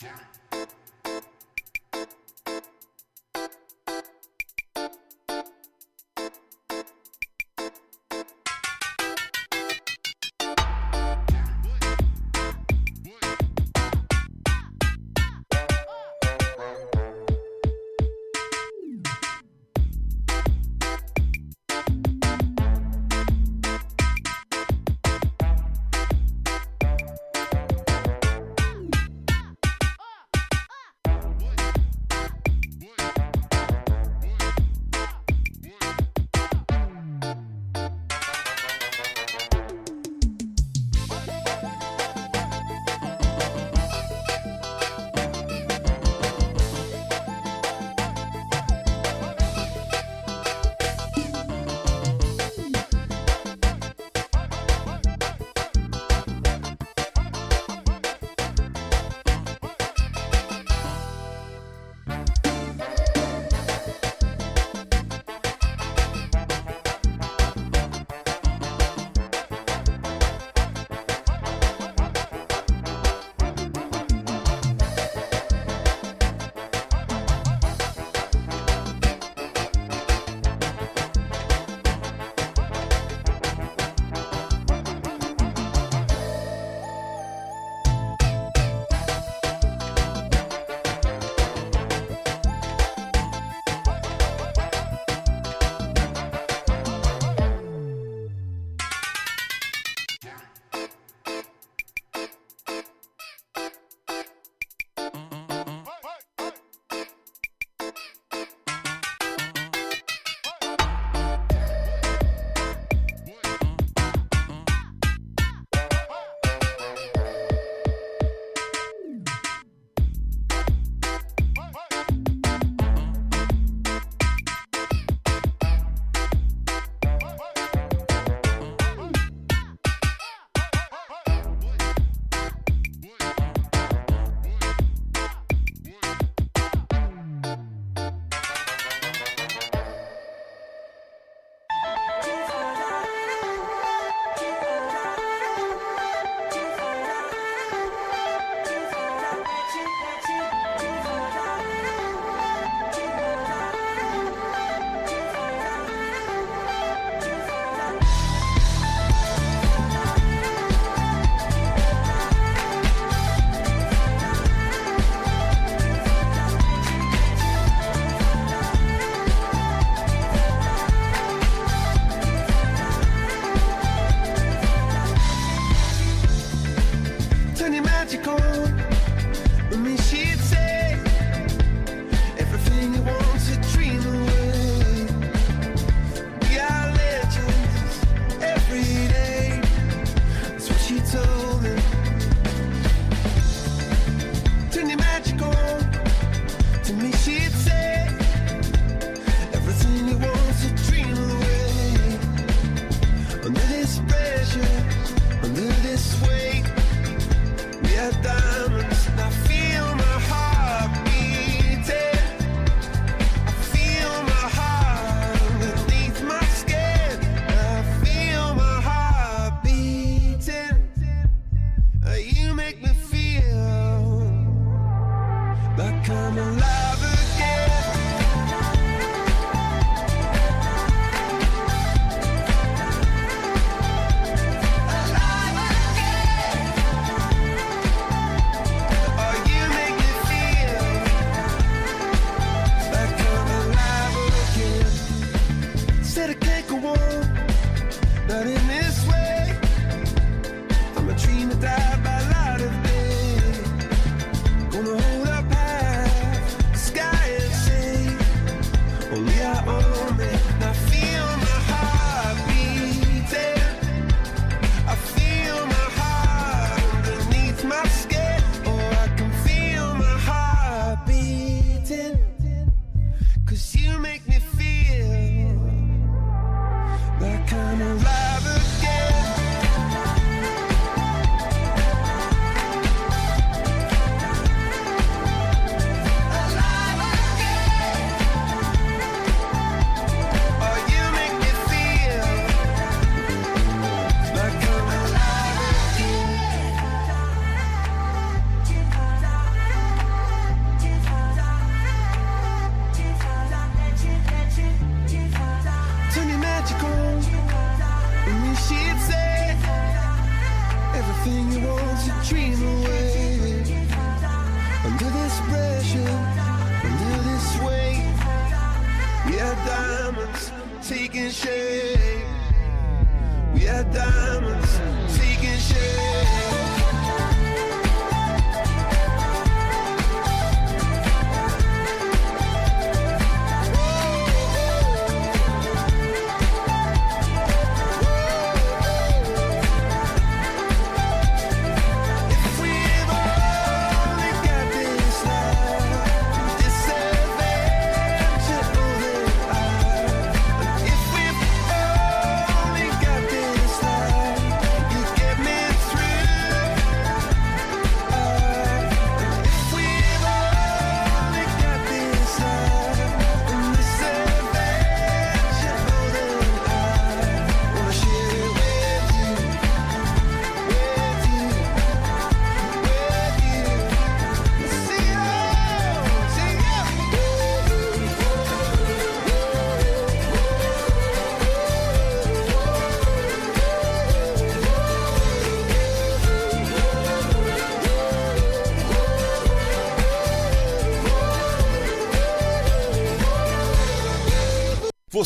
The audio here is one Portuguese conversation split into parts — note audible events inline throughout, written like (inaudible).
Get it.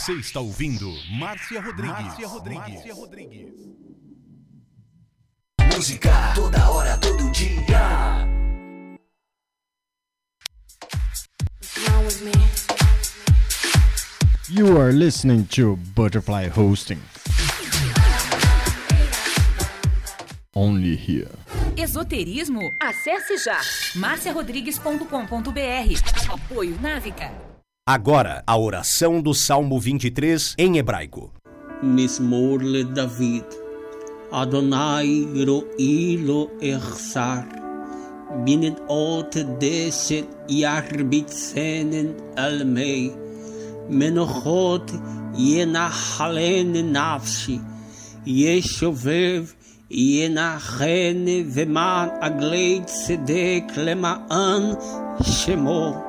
Você está ouvindo Márcia Rodrigues. Márcia Rodrigues. Márcia Rodrigues. Música toda hora, todo dia. You are listening to Butterfly Hosting. Only here. Esoterismo? Acesse já marciarodrigues.com.br. Apoio Návica. Agora, a oração do Salmo 23 em hebraico. מזמור לדוד. אדוני רואי לו אחסר. בנדעות דשת ירביצנן על מי. מנוחות ינחלן נפשי. ישובב ינחן ומען עגלי צדק למען שמו.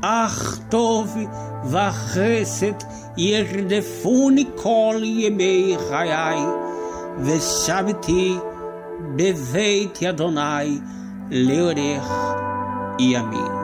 אך טוב וחסד ירדפוני כל ימי חיי, ושבתי בבית אדוני לאורך ימים.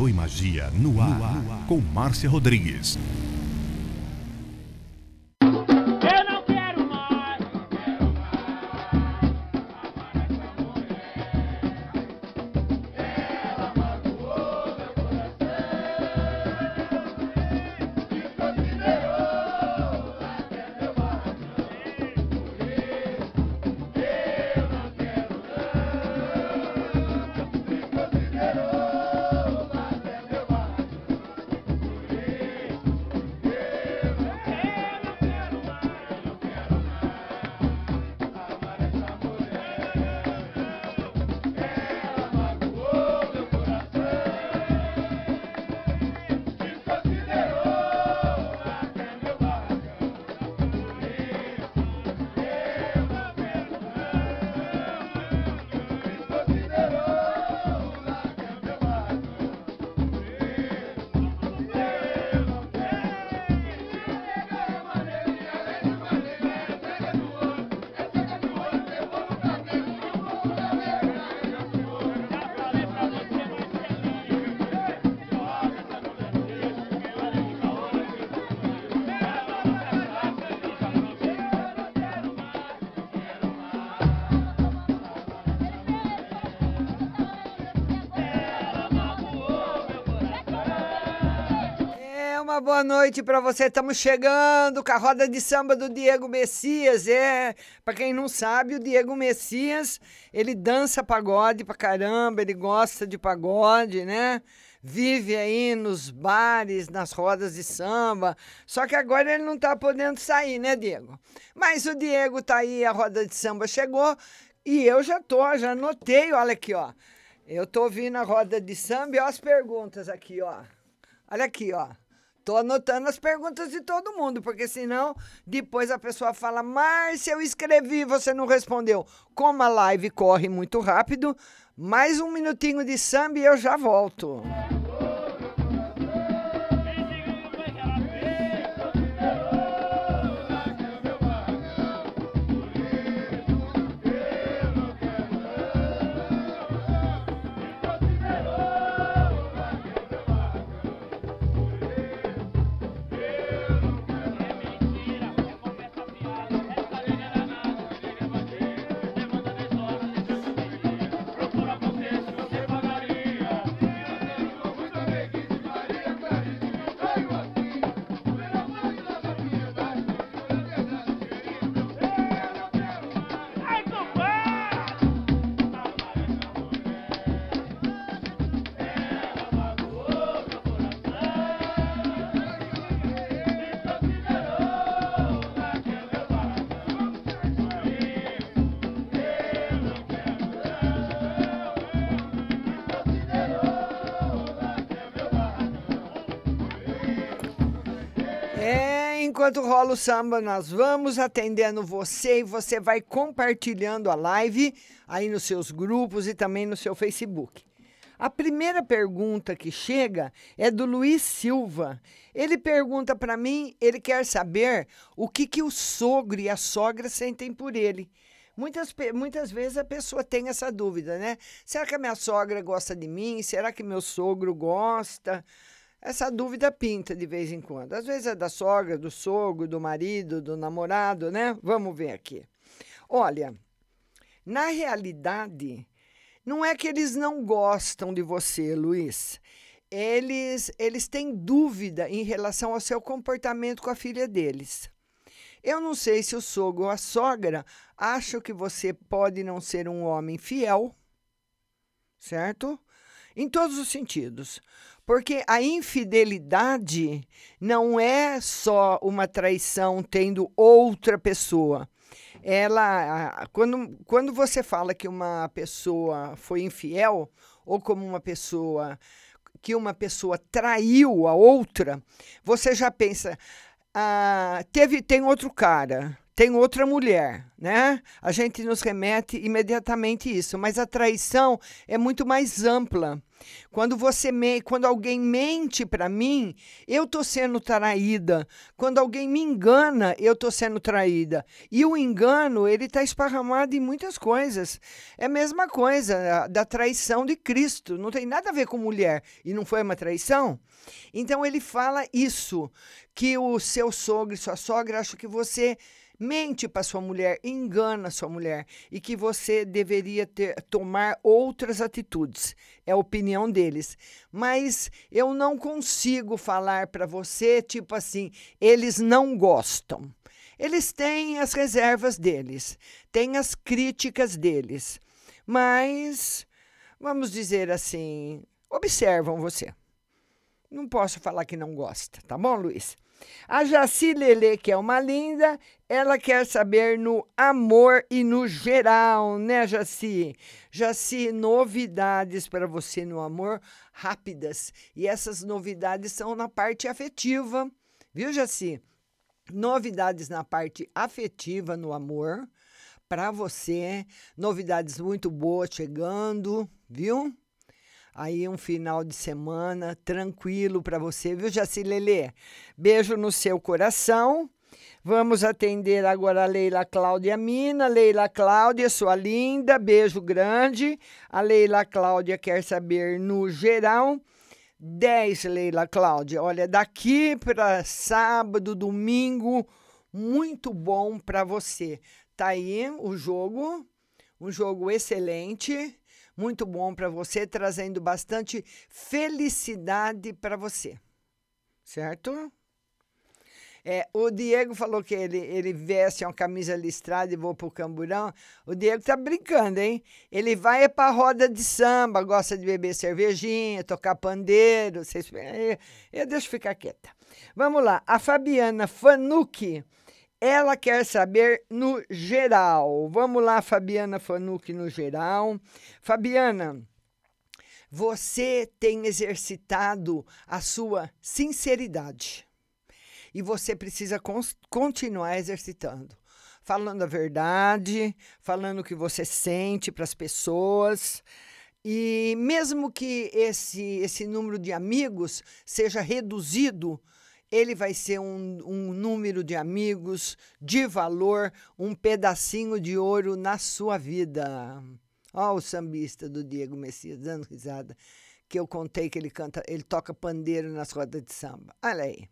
Tarô e Magia no ar, com Márcia Rodrigues. Boa noite para você. Estamos chegando com a roda de samba do Diego Messias. É, para quem não sabe, o Diego Messias, ele dança pagode pra caramba, ele gosta de pagode, né? Vive aí nos bares, nas rodas de samba. Só que agora ele não tá podendo sair, né, Diego? Mas o Diego tá aí, a roda de samba chegou e eu já tô, já anotei, olha aqui, ó. Eu tô ouvindo a roda de samba e ó as perguntas aqui, ó. Olha aqui, ó. Anotando as perguntas de todo mundo, porque senão depois a pessoa fala: Márcia, eu escrevi, você não respondeu. Como a live corre muito rápido, mais um minutinho de samba e eu já volto. É, enquanto rola o samba, nós vamos atendendo você e você vai compartilhando a live aí nos seus grupos e também no seu Facebook. A primeira pergunta que chega é do Luiz Silva. Ele pergunta para mim, ele quer saber o que, que o sogro e a sogra sentem por ele. Muitas, muitas vezes a pessoa tem essa dúvida, né? Será que a minha sogra gosta de mim? Será que meu sogro gosta? Essa dúvida pinta de vez em quando. Às vezes é da sogra, do sogro, do marido, do namorado, né? Vamos ver aqui. Olha, na realidade, não é que eles não gostam de você, Luiz. Eles, eles têm dúvida em relação ao seu comportamento com a filha deles. Eu não sei se o sogro ou a sogra acham que você pode não ser um homem fiel, certo? Em todos os sentidos. Porque a infidelidade não é só uma traição tendo outra pessoa. Ela, quando, quando você fala que uma pessoa foi infiel, ou como uma pessoa que uma pessoa traiu a outra, você já pensa, ah, teve, tem outro cara, tem outra mulher, né? A gente nos remete imediatamente isso, mas a traição é muito mais ampla. Quando você me, quando alguém mente para mim, eu tô sendo traída. Quando alguém me engana, eu tô sendo traída. E o engano, ele está esparramado em muitas coisas. É a mesma coisa da traição de Cristo. Não tem nada a ver com mulher. E não foi uma traição? Então ele fala isso, que o seu sogro e sua sogra acham que você mente para sua mulher, engana sua mulher e que você deveria ter, tomar outras atitudes. É a opinião deles. Mas eu não consigo falar para você, tipo assim, eles não gostam. Eles têm as reservas deles, têm as críticas deles, mas vamos dizer assim, observam você. Não posso falar que não gosta, tá bom, Luiz? A Jaci Lele, que é uma linda, ela quer saber no amor e no geral, né, Jaci? Jaci, novidades para você no amor rápidas. E essas novidades são na parte afetiva, viu, Jaci? Novidades na parte afetiva no amor para você, novidades muito boas chegando, viu? Aí um final de semana tranquilo para você, viu, Jaci Lelê? Beijo no seu coração. Vamos atender agora a Leila Cláudia Mina. Leila Cláudia, sua linda, beijo grande. A Leila Cláudia quer saber no geral. 10, Leila Cláudia. Olha, daqui para sábado, domingo, muito bom para você. Tá aí o jogo, um jogo excelente muito bom para você, trazendo bastante felicidade para você. certo? É, o Diego falou que ele, ele veste uma camisa listrada e voa pro camburão. O Diego tá brincando, hein? Ele vai é pra roda de samba, gosta de beber cervejinha, tocar pandeiro. Vocês, eu, eu deixo ficar quieta. Vamos lá. A Fabiana Fanucci, ela quer saber no geral. Vamos lá, Fabiana Fanucci, no geral. Fabiana, você tem exercitado a sua sinceridade e você precisa continuar exercitando. Falando a verdade, falando o que você sente para as pessoas. E mesmo que esse, esse número de amigos seja reduzido, ele vai ser um, um número de amigos de valor, um pedacinho de ouro na sua vida. Ó, o sambista do Diego Messias dando risada, que eu contei que ele canta, ele toca pandeiro nas rodas de samba. Olha aí.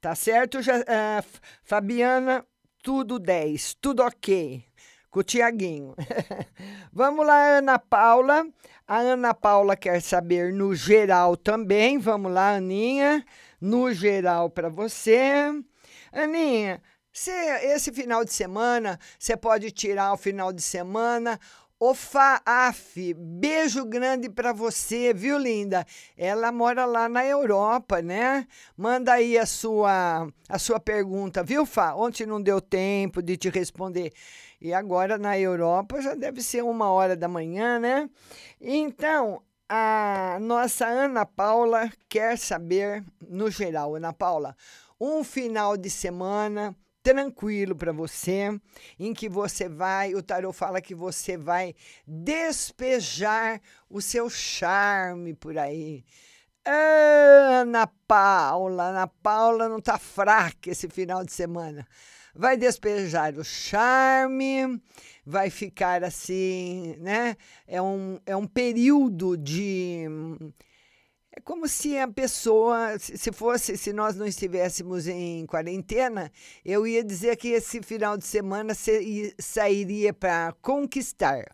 Tá certo, ja- ah, F- Fabiana? Tudo 10, tudo ok. Com o Tiaguinho. (laughs) Vamos lá, Ana Paula. A Ana Paula quer saber no geral também. Vamos lá, Aninha. No geral para você. Aninha, esse final de semana, você pode tirar o final de semana. Ô Faaf, beijo grande para você, viu, linda? Ela mora lá na Europa, né? Manda aí a sua, a sua pergunta, viu, Fá? Ontem não deu tempo de te responder. E agora na Europa já deve ser uma hora da manhã, né? Então, a nossa Ana Paula quer saber, no geral, Ana Paula, um final de semana tranquilo para você, em que você vai, o tarot fala que você vai despejar o seu charme por aí. Ana Paula, Ana Paula não tá fraca esse final de semana. Vai despejar o charme, vai ficar assim, né? É um, é um período de é como se a pessoa, se se fosse, se nós não estivéssemos em quarentena, eu ia dizer que esse final de semana sairia para conquistar.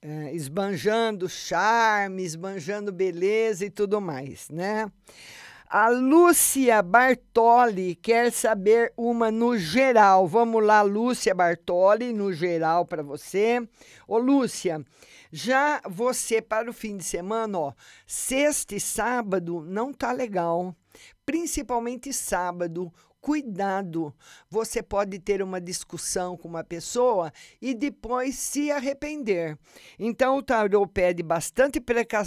É, esbanjando charme, esbanjando beleza e tudo mais, né? A Lúcia Bartoli quer saber uma no geral. Vamos lá, Lúcia Bartoli, no geral para você. Ô, Lúcia, já você para o fim de semana, ó, sexta e sábado não tá legal. Principalmente sábado. Cuidado, você pode ter uma discussão com uma pessoa e depois se arrepender. Então, o tarô pede bastante precau-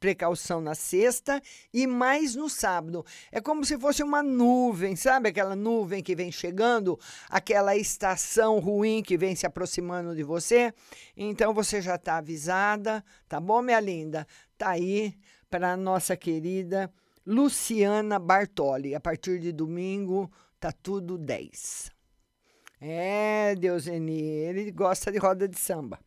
precaução na sexta e mais no sábado. É como se fosse uma nuvem, sabe? Aquela nuvem que vem chegando, aquela estação ruim que vem se aproximando de você. Então, você já está avisada, tá bom, minha linda? Tá aí para nossa querida Luciana Bartoli. A partir de domingo, tá tudo 10. É, Deuseni, ele gosta de roda de samba.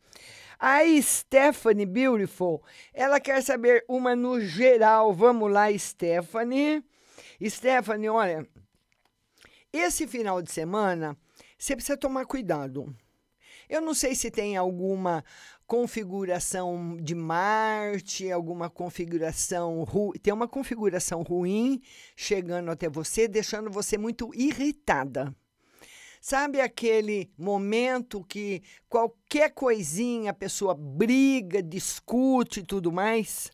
A Stephanie Beautiful, ela quer saber uma no geral. Vamos lá, Stephanie. Stephanie, olha, esse final de semana, você precisa tomar cuidado. Eu não sei se tem alguma configuração de Marte, alguma configuração ruim. Tem uma configuração ruim chegando até você, deixando você muito irritada. Sabe aquele momento que qualquer coisinha a pessoa briga, discute e tudo mais?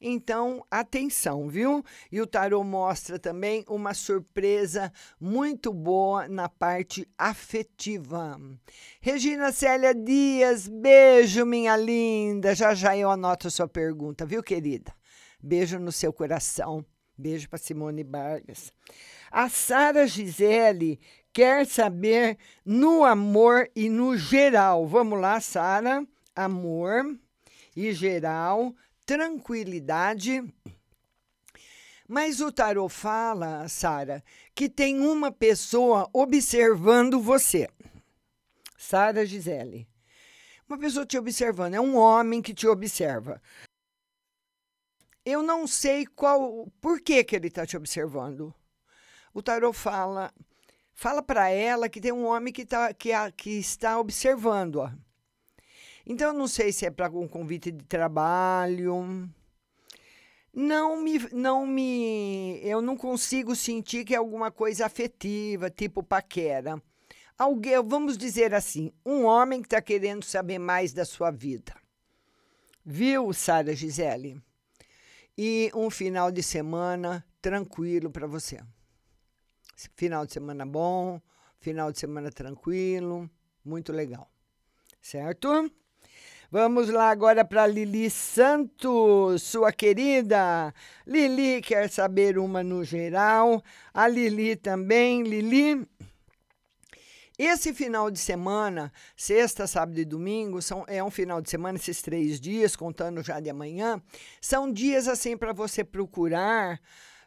Então, atenção, viu? E o tarô mostra também uma surpresa muito boa na parte afetiva. Regina Célia Dias, beijo, minha linda. Já já eu anoto a sua pergunta, viu, querida? Beijo no seu coração. Beijo para Simone Vargas. A Sara Gisele quer saber no amor e no geral. Vamos lá, Sara. Amor e geral tranquilidade. Mas o tarô fala, Sara, que tem uma pessoa observando você. Sara Gisele. Uma pessoa te observando, é um homem que te observa. Eu não sei qual, por que que ele está te observando. O tarô fala, fala para ela que tem um homem que, tá, que, que está observando, ó. Então, não sei se é para um convite de trabalho. não me, não me, eu não consigo sentir que é alguma coisa afetiva, tipo paquera. Alguém, vamos dizer assim, um homem que está querendo saber mais da sua vida. Viu, Sara Gisele? E um final de semana tranquilo para você. Final de semana bom, final de semana tranquilo, muito legal. Certo? Vamos lá agora para Lili Santos, sua querida. Lili quer saber uma no geral. A Lili também. Lili, esse final de semana, sexta, sábado e domingo, são, é um final de semana, esses três dias, contando já de amanhã, são dias assim para você procurar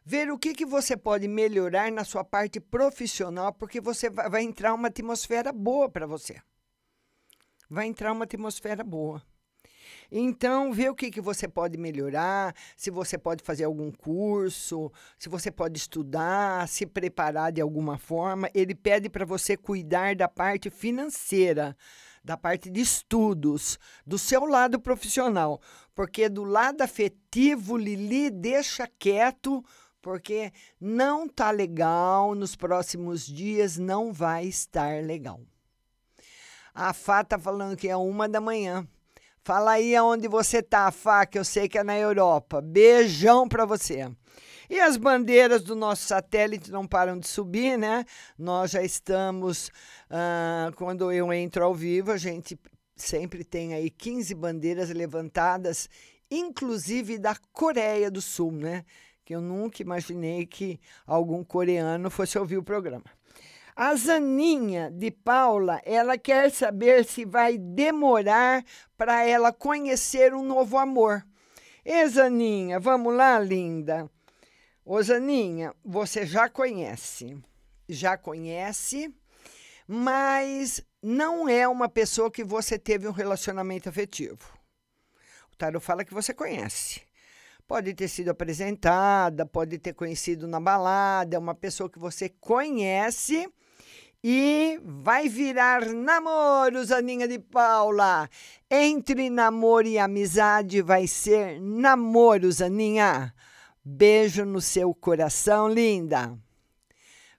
ver o que, que você pode melhorar na sua parte profissional, porque você vai, vai entrar uma atmosfera boa para você. Vai entrar uma atmosfera boa. Então, vê o que, que você pode melhorar, se você pode fazer algum curso, se você pode estudar, se preparar de alguma forma. Ele pede para você cuidar da parte financeira, da parte de estudos, do seu lado profissional. Porque do lado afetivo, Lili, deixa quieto, porque não tá legal, nos próximos dias não vai estar legal. A Fá tá falando que é uma da manhã. Fala aí aonde você tá, Fá, que eu sei que é na Europa. Beijão para você. E as bandeiras do nosso satélite não param de subir, né? Nós já estamos, ah, quando eu entro ao vivo, a gente sempre tem aí 15 bandeiras levantadas, inclusive da Coreia do Sul, né? Que eu nunca imaginei que algum coreano fosse ouvir o programa. A Zaninha de Paula, ela quer saber se vai demorar para ela conhecer um novo amor. E Zaninha, vamos lá, linda. Ô Zaninha, você já conhece, já conhece, mas não é uma pessoa que você teve um relacionamento afetivo. O Tarot fala que você conhece. Pode ter sido apresentada, pode ter conhecido na balada, é uma pessoa que você conhece e vai virar namoro, Zaninha de Paula. Entre namoro e amizade vai ser namoro, Zaninha. Beijo no seu coração, linda.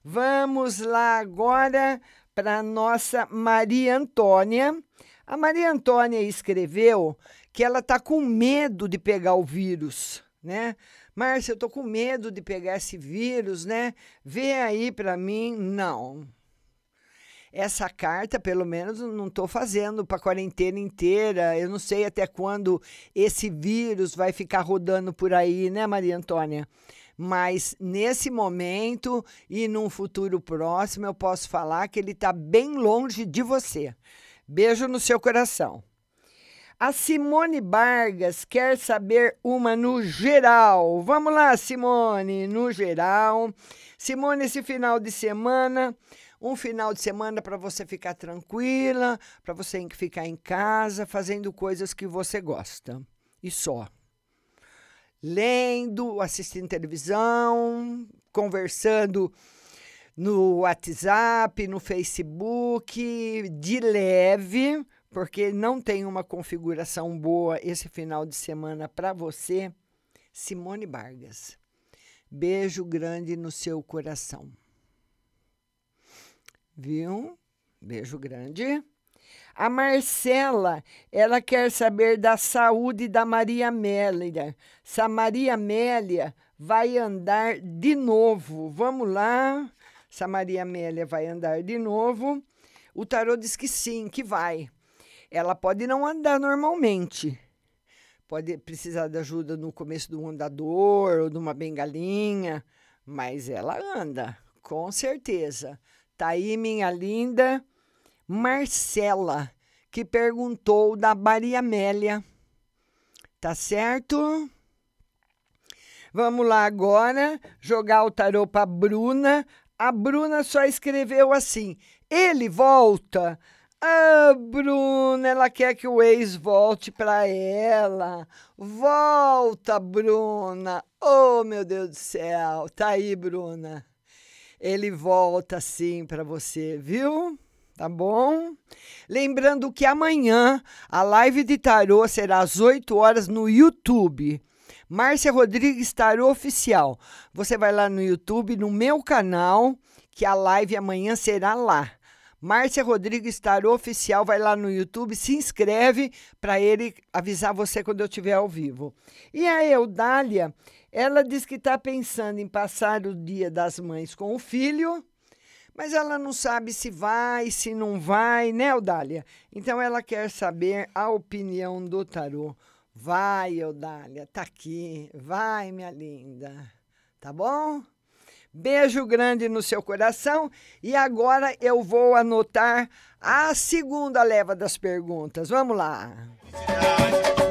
Vamos lá agora para nossa Maria Antônia. A Maria Antônia escreveu que ela está com medo de pegar o vírus, né? Márcia, eu tô com medo de pegar esse vírus, né? Vê aí para mim. Não. Essa carta, pelo menos, não estou fazendo para a quarentena inteira. Eu não sei até quando esse vírus vai ficar rodando por aí, né, Maria Antônia? Mas nesse momento e num futuro próximo, eu posso falar que ele está bem longe de você. Beijo no seu coração. A Simone Vargas quer saber uma no geral. Vamos lá, Simone, no geral. Simone, esse final de semana, um final de semana para você ficar tranquila, para você ficar em casa fazendo coisas que você gosta. E só. Lendo, assistindo televisão, conversando no WhatsApp, no Facebook, de leve, porque não tem uma configuração boa esse final de semana para você. Simone Vargas. Beijo grande no seu coração. Viu? Beijo grande. A Marcela, ela quer saber da saúde da Maria Amélia. Se a Maria Amélia vai andar de novo. Vamos lá. Se a Maria Amélia vai andar de novo. O tarô diz que sim, que vai. Ela pode não andar normalmente. Pode precisar de ajuda no começo do andador ou de uma bengalinha, mas ela anda, com certeza. Tá aí minha linda Marcela, que perguntou da Maria Amélia. Tá certo? Vamos lá agora jogar o tarô para Bruna. A Bruna só escreveu assim: ele volta. Ah, Bruna, ela quer que o ex volte para ela. Volta, Bruna. Oh, meu Deus do céu. Tá aí, Bruna. Ele volta sim para você, viu? Tá bom? Lembrando que amanhã a live de tarô será às 8 horas no YouTube. Márcia Rodrigues Tarô Oficial. Você vai lá no YouTube, no meu canal, que a live amanhã será lá. Márcia Rodrigues Tarô Oficial, vai lá no YouTube, se inscreve para ele avisar você quando eu estiver ao vivo. E a Eudália, ela diz que está pensando em passar o dia das mães com o filho, mas ela não sabe se vai, se não vai, né, Eudália? Então ela quer saber a opinião do tarô. Vai, Eudália, tá aqui. Vai, minha linda. Tá bom? Beijo grande no seu coração. E agora eu vou anotar a segunda leva das perguntas. Vamos lá. Me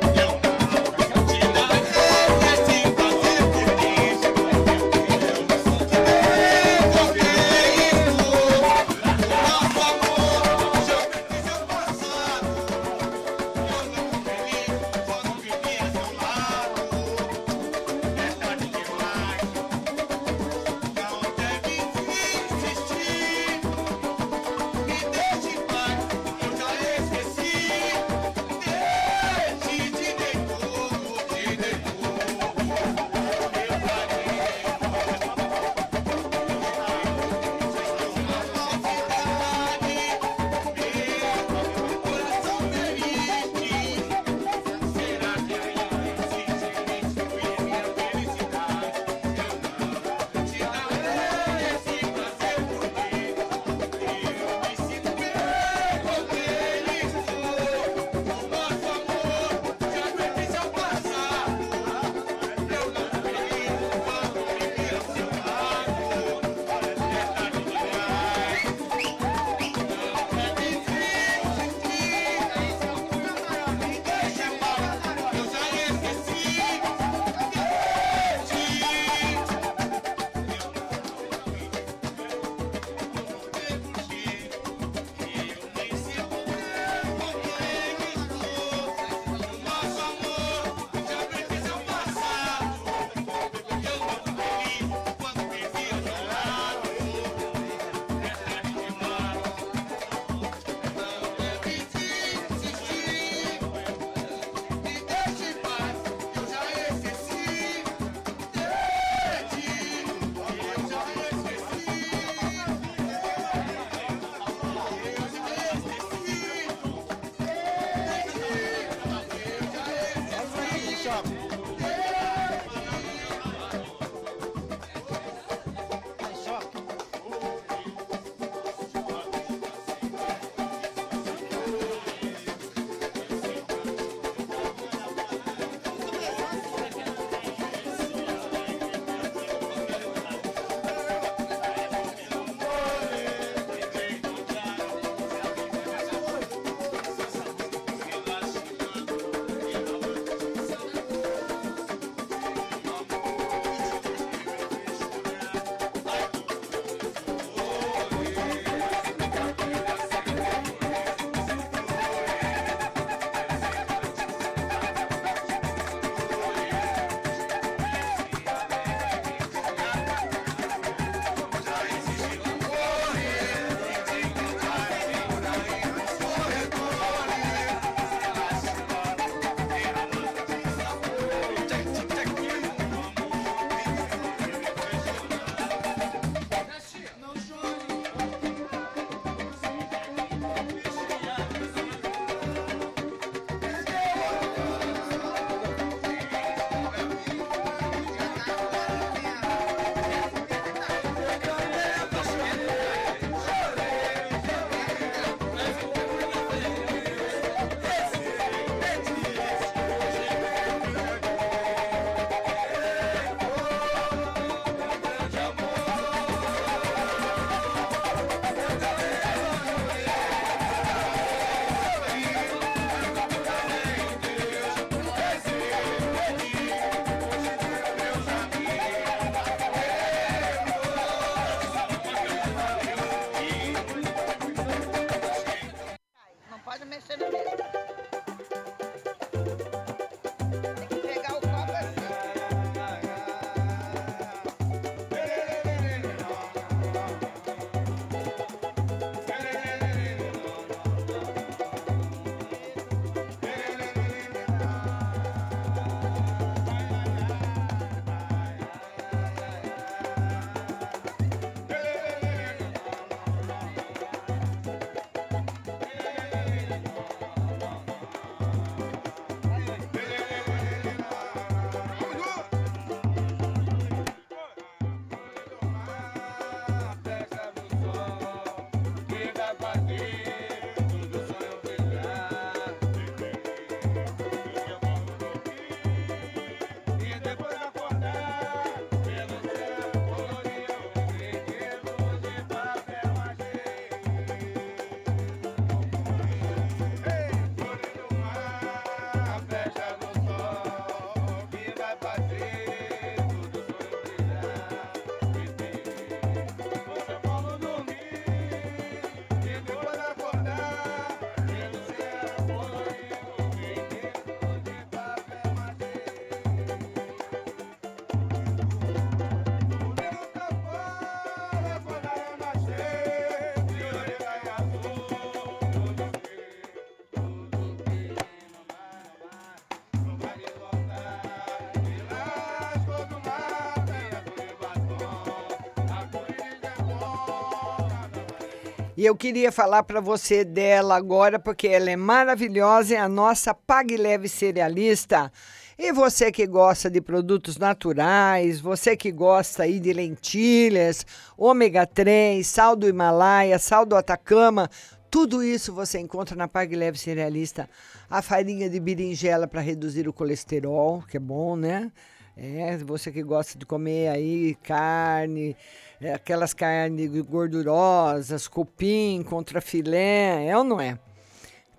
E eu queria falar para você dela agora, porque ela é maravilhosa, é a nossa Pague Leve Cerealista. E você que gosta de produtos naturais, você que gosta aí de lentilhas, ômega 3, sal do Himalaia, sal do Atacama, tudo isso você encontra na Pague Leve Cerealista. A farinha de berinjela para reduzir o colesterol, que é bom, né? É, você que gosta de comer aí carne, é, aquelas carnes gordurosas, cupim contra filé, é ou não é?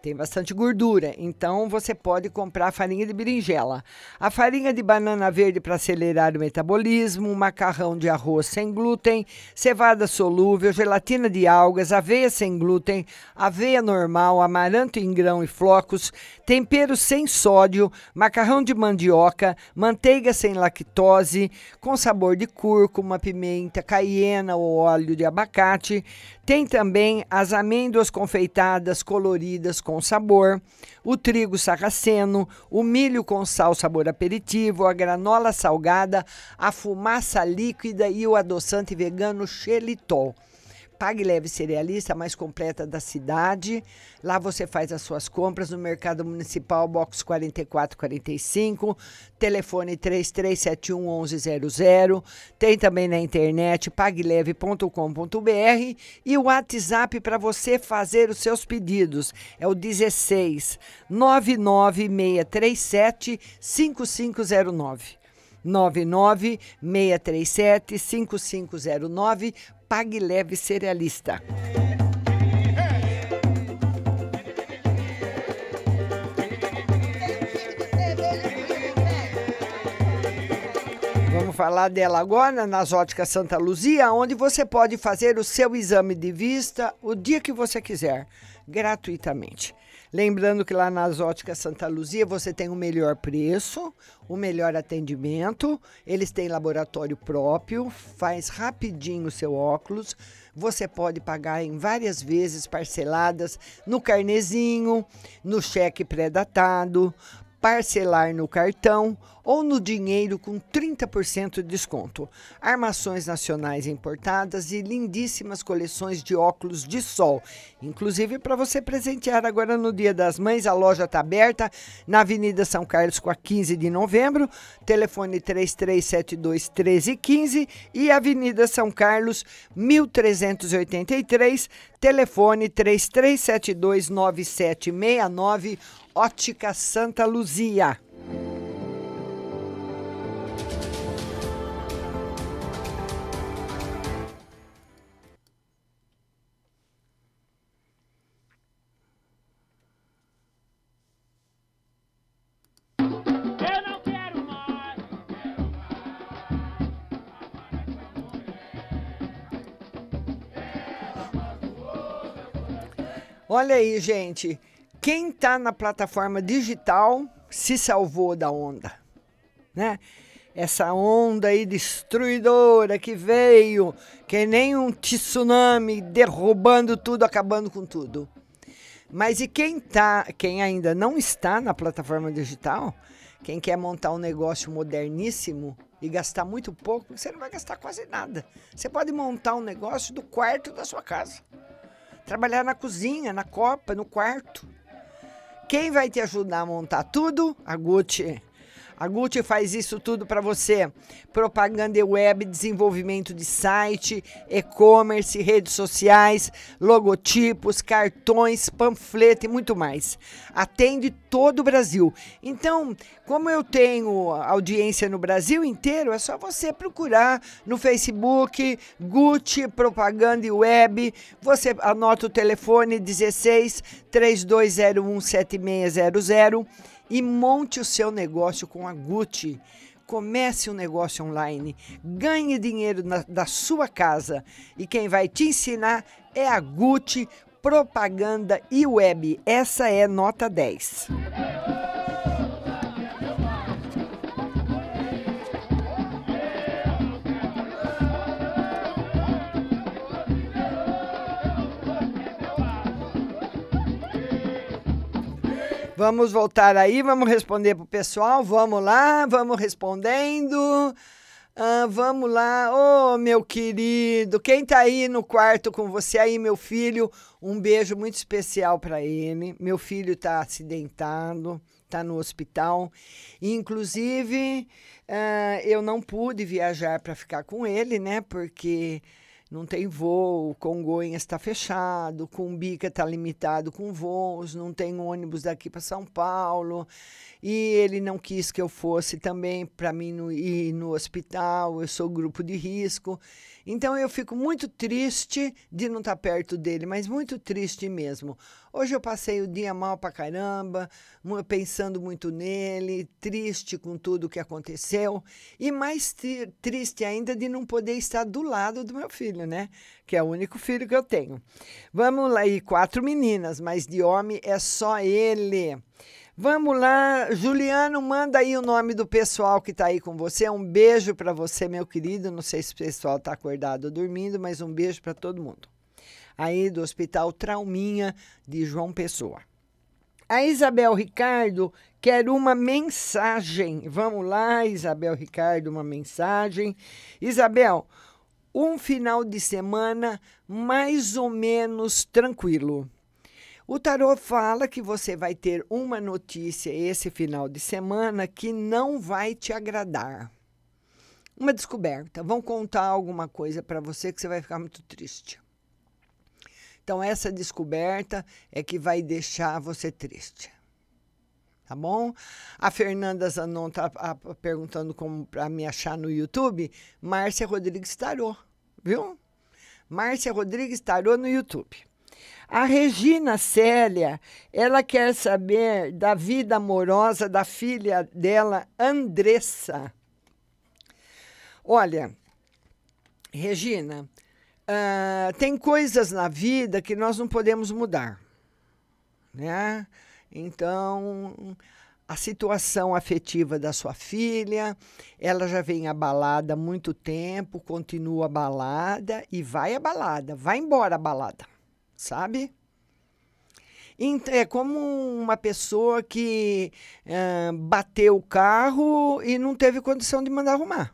Tem bastante gordura, então você pode comprar farinha de berinjela. A farinha de banana verde para acelerar o metabolismo, macarrão de arroz sem glúten, cevada solúvel, gelatina de algas, aveia sem glúten, aveia normal, amaranto em grão e flocos, tempero sem sódio, macarrão de mandioca, manteiga sem lactose, com sabor de cúrcuma, pimenta, caiena ou óleo de abacate. Tem também as amêndoas confeitadas coloridas com sabor, o trigo sarraceno, o milho com sal sabor aperitivo, a granola salgada, a fumaça líquida e o adoçante vegano xelitol. Pague Leve Cerealista, mais completa da cidade. Lá você faz as suas compras no Mercado Municipal, box 4445, telefone 3371 1100. Tem também na internet pagueleve.com.br e o WhatsApp para você fazer os seus pedidos é o 16 99637 5509. 99637 5509 Pague Leve Cerealista. Vamos falar dela agora nas Óticas Santa Luzia, onde você pode fazer o seu exame de vista o dia que você quiser, gratuitamente. Lembrando que lá nas Óticas Santa Luzia você tem o melhor preço, o melhor atendimento, eles têm laboratório próprio, faz rapidinho o seu óculos. Você pode pagar em várias vezes parceladas no carnezinho, no cheque pré-datado, parcelar no cartão ou no dinheiro com 30% de desconto. Armações nacionais importadas e lindíssimas coleções de óculos de sol. Inclusive para você presentear agora no Dia das Mães, a loja está aberta na Avenida São Carlos com a 15 de novembro, telefone 3372 1315 e Avenida São Carlos 1383, telefone 3372 9769 Ótica Santa Luzia. Eu não quero mais. Olha aí, gente. Quem está na plataforma digital se salvou da onda, né? Essa onda aí destruidora que veio, que nem um tsunami derrubando tudo, acabando com tudo. Mas e quem tá, quem ainda não está na plataforma digital, quem quer montar um negócio moderníssimo e gastar muito pouco, você não vai gastar quase nada. Você pode montar um negócio do quarto da sua casa. Trabalhar na cozinha, na copa, no quarto. Quem vai te ajudar a montar tudo? A Gucci. A Gucci faz isso tudo para você. Propaganda web, desenvolvimento de site, e-commerce, redes sociais, logotipos, cartões, panfleto e muito mais. Atende todo o Brasil. Então, como eu tenho audiência no Brasil inteiro, é só você procurar no Facebook Gucci Propaganda Web. Você anota o telefone 16 3201 7600 e monte o seu negócio com a Gucci. Comece um negócio online, ganhe dinheiro na- da sua casa e quem vai te ensinar é a Gucci Propaganda e Web. Essa é nota 10. Vamos voltar aí, vamos responder pro pessoal. Vamos lá, vamos respondendo. Ah, vamos lá, ô meu querido, quem tá aí no quarto com você aí, meu filho, um beijo muito especial para ele. Meu filho tá acidentado, tá no hospital. Inclusive, ah, eu não pude viajar para ficar com ele, né? Porque não tem voo, Congonhas está fechado, Cumbica está limitado com voos, não tem ônibus daqui para São Paulo. E ele não quis que eu fosse também para mim no, ir no hospital, eu sou grupo de risco. Então eu fico muito triste de não estar perto dele, mas muito triste mesmo. Hoje eu passei o dia mal pra caramba, pensando muito nele, triste com tudo que aconteceu e mais tri- triste ainda de não poder estar do lado do meu filho, né? Que é o único filho que eu tenho. Vamos lá, e quatro meninas, mas de homem é só ele. Vamos lá, Juliano, manda aí o nome do pessoal que está aí com você. Um beijo para você, meu querido. Não sei se o pessoal está acordado ou dormindo, mas um beijo para todo mundo. Aí do Hospital Trauminha de João Pessoa. A Isabel Ricardo quer uma mensagem. Vamos lá, Isabel Ricardo, uma mensagem. Isabel, um final de semana mais ou menos tranquilo. O tarô fala que você vai ter uma notícia esse final de semana que não vai te agradar. Uma descoberta. Vão contar alguma coisa para você que você vai ficar muito triste. Então, essa descoberta é que vai deixar você triste. Tá bom? A Fernanda Zanon tá ah, perguntando como para me achar no YouTube. Márcia Rodrigues Tarô, viu? Márcia Rodrigues Tarô no YouTube. A Regina Célia, ela quer saber da vida amorosa da filha dela, Andressa. Olha, Regina, ah, tem coisas na vida que nós não podemos mudar, né? Então, a situação afetiva da sua filha, ela já vem abalada há muito tempo, continua abalada e vai abalada, vai embora abalada, sabe? É como uma pessoa que ah, bateu o carro e não teve condição de mandar arrumar.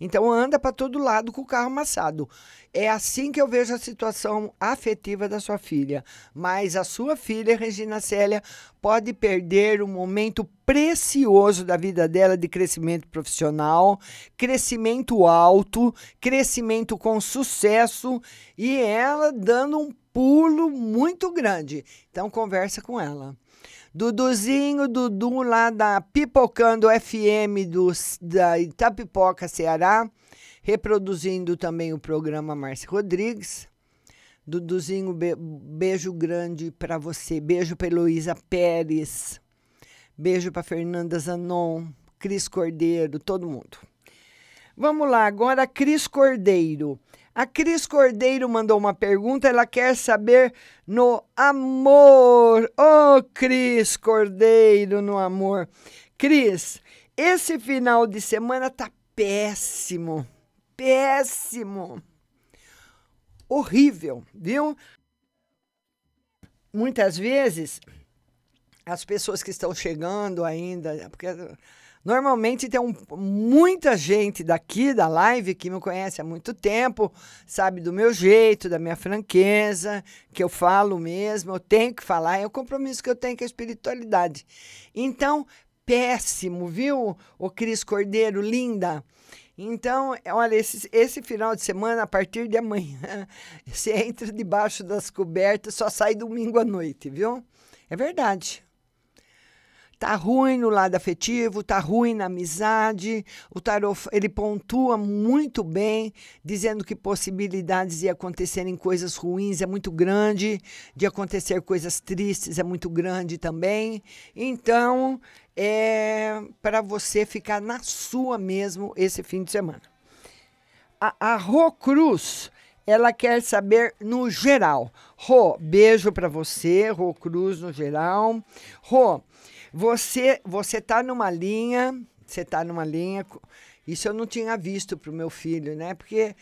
Então anda para todo lado com o carro amassado. É assim que eu vejo a situação afetiva da sua filha. Mas a sua filha, Regina Célia, pode perder um momento precioso da vida dela de crescimento profissional, crescimento alto, crescimento com sucesso e ela dando um pulo muito grande. Então conversa com ela. Duduzinho, Dudu lá da Pipocando FM do, da Itapipoca, Ceará, reproduzindo também o programa Márcia Rodrigues. Duduzinho, be- beijo grande para você. Beijo para Heloísa Pérez. Beijo para Fernanda Zanon, Cris Cordeiro, todo mundo. Vamos lá, agora Cris Cordeiro. A Cris Cordeiro mandou uma pergunta, ela quer saber no amor. Ô, Cris Cordeiro, no amor. Cris, esse final de semana tá péssimo. Péssimo. Horrível, viu? Muitas vezes as pessoas que estão chegando ainda, porque normalmente tem um- muita gente daqui da live que me conhece há muito tempo, sabe do meu jeito, da minha franqueza, que eu falo mesmo, eu tenho que falar, é o compromisso que eu tenho com a espiritualidade. Então, péssimo, viu, o Cris Cordeiro, linda? Então, olha, esse, esse final de semana, a partir de amanhã, (laughs) você entra debaixo das cobertas, só sai domingo à noite, viu? É verdade. Tá ruim no lado afetivo, tá ruim na amizade. O tarô ele pontua muito bem, dizendo que possibilidades de acontecerem coisas ruins é muito grande, de acontecer coisas tristes é muito grande também. Então, é para você ficar na sua mesmo esse fim de semana. A, a Rô Cruz, ela quer saber no geral. Rô, beijo para você, Rô Cruz no geral. Rô, você você tá numa linha, você tá numa linha. Isso eu não tinha visto pro meu filho, né? Porque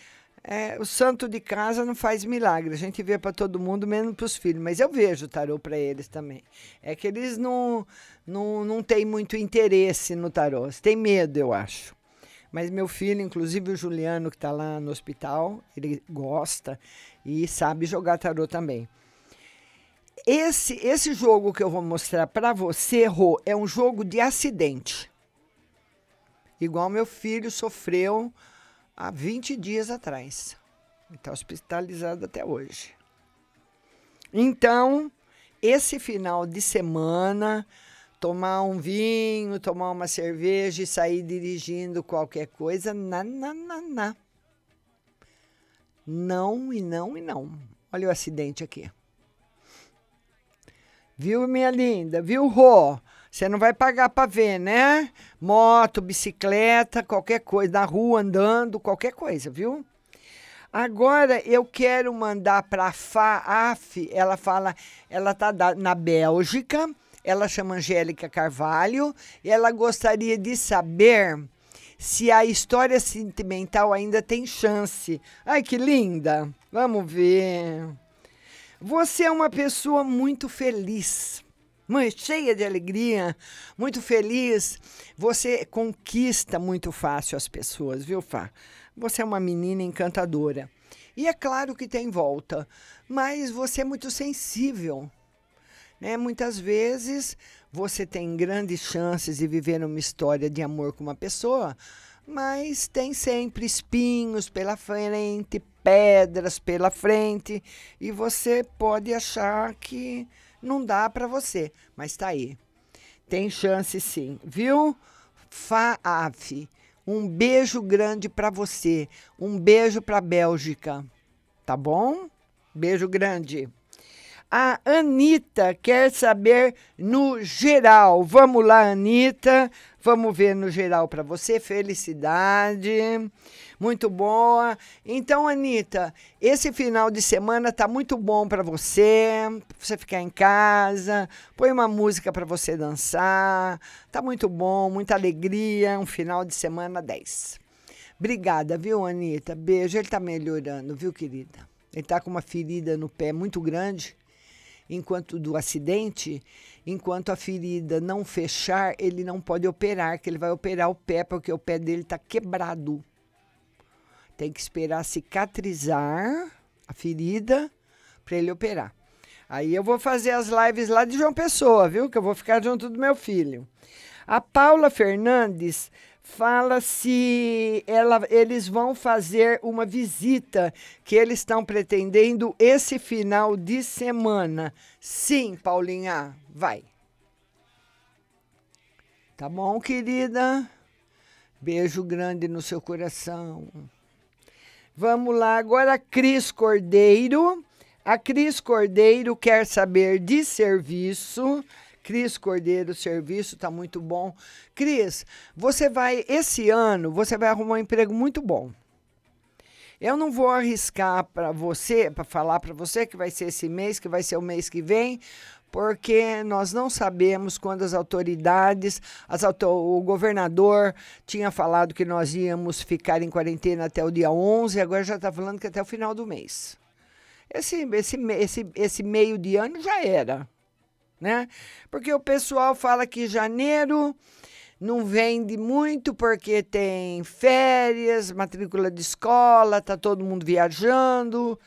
é, o santo de casa não faz milagre. A gente vê para todo mundo, menos para os filhos. Mas eu vejo tarô para eles também. É que eles não, não, não têm muito interesse no tarô. Têm medo, eu acho. Mas meu filho, inclusive o Juliano, que está lá no hospital, ele gosta e sabe jogar tarô também. Esse, esse jogo que eu vou mostrar para você, Rô, é um jogo de acidente. Igual meu filho sofreu há 20 dias atrás. Está hospitalizado até hoje. Então, esse final de semana, tomar um vinho, tomar uma cerveja e sair dirigindo qualquer coisa, na, na, na, na. Não e não e não. Olha o acidente aqui. Viu, minha linda? Viu, Rô? Você não vai pagar para ver, né? Moto, bicicleta, qualquer coisa, na rua andando, qualquer coisa, viu? Agora eu quero mandar para a ela fala, ela tá na Bélgica, ela chama Angélica Carvalho, e ela gostaria de saber se a história sentimental ainda tem chance. Ai, que linda! Vamos ver. Você é uma pessoa muito feliz, cheia de alegria, muito feliz. Você conquista muito fácil as pessoas, viu, Fá? Você é uma menina encantadora. E é claro que tem volta, mas você é muito sensível. Né? Muitas vezes você tem grandes chances de viver uma história de amor com uma pessoa, mas tem sempre espinhos pela frente, pedras pela frente, e você pode achar que não dá para você, mas tá aí. Tem chance sim, viu? FAAF. Um beijo grande para você. Um beijo para Bélgica. Tá bom? Beijo grande. A Anitta quer saber no geral. Vamos lá, Anitta. Vamos ver no geral para você. Felicidade. Muito boa. Então, Anitta, esse final de semana tá muito bom para você. Pra você ficar em casa. Põe uma música para você dançar. Tá muito bom, muita alegria. Um final de semana 10. Obrigada, viu, Anitta? Beijo. Ele tá melhorando, viu, querida? Ele tá com uma ferida no pé muito grande enquanto do acidente, enquanto a ferida não fechar, ele não pode operar, que ele vai operar o pé porque o pé dele está quebrado. Tem que esperar cicatrizar a ferida para ele operar. Aí eu vou fazer as lives lá de João Pessoa, viu? Que eu vou ficar junto do meu filho. A Paula Fernandes fala se ela, eles vão fazer uma visita que eles estão pretendendo esse final de semana. Sim, Paulinha, vai. Tá bom, querida? Beijo grande no seu coração. Vamos lá, agora Cris Cordeiro. A Cris Cordeiro quer saber de serviço. Cris Cordeiro, serviço tá muito bom. Cris, você vai esse ano, você vai arrumar um emprego muito bom. Eu não vou arriscar para você, para falar para você que vai ser esse mês, que vai ser o mês que vem, porque nós não sabemos quando as autoridades, as auto, o governador tinha falado que nós íamos ficar em quarentena até o dia 11, agora já está falando que até o final do mês. Esse, esse, esse, esse meio de ano já era né? Porque o pessoal fala que janeiro não vende muito porque tem férias, matrícula de escola, tá todo mundo viajando.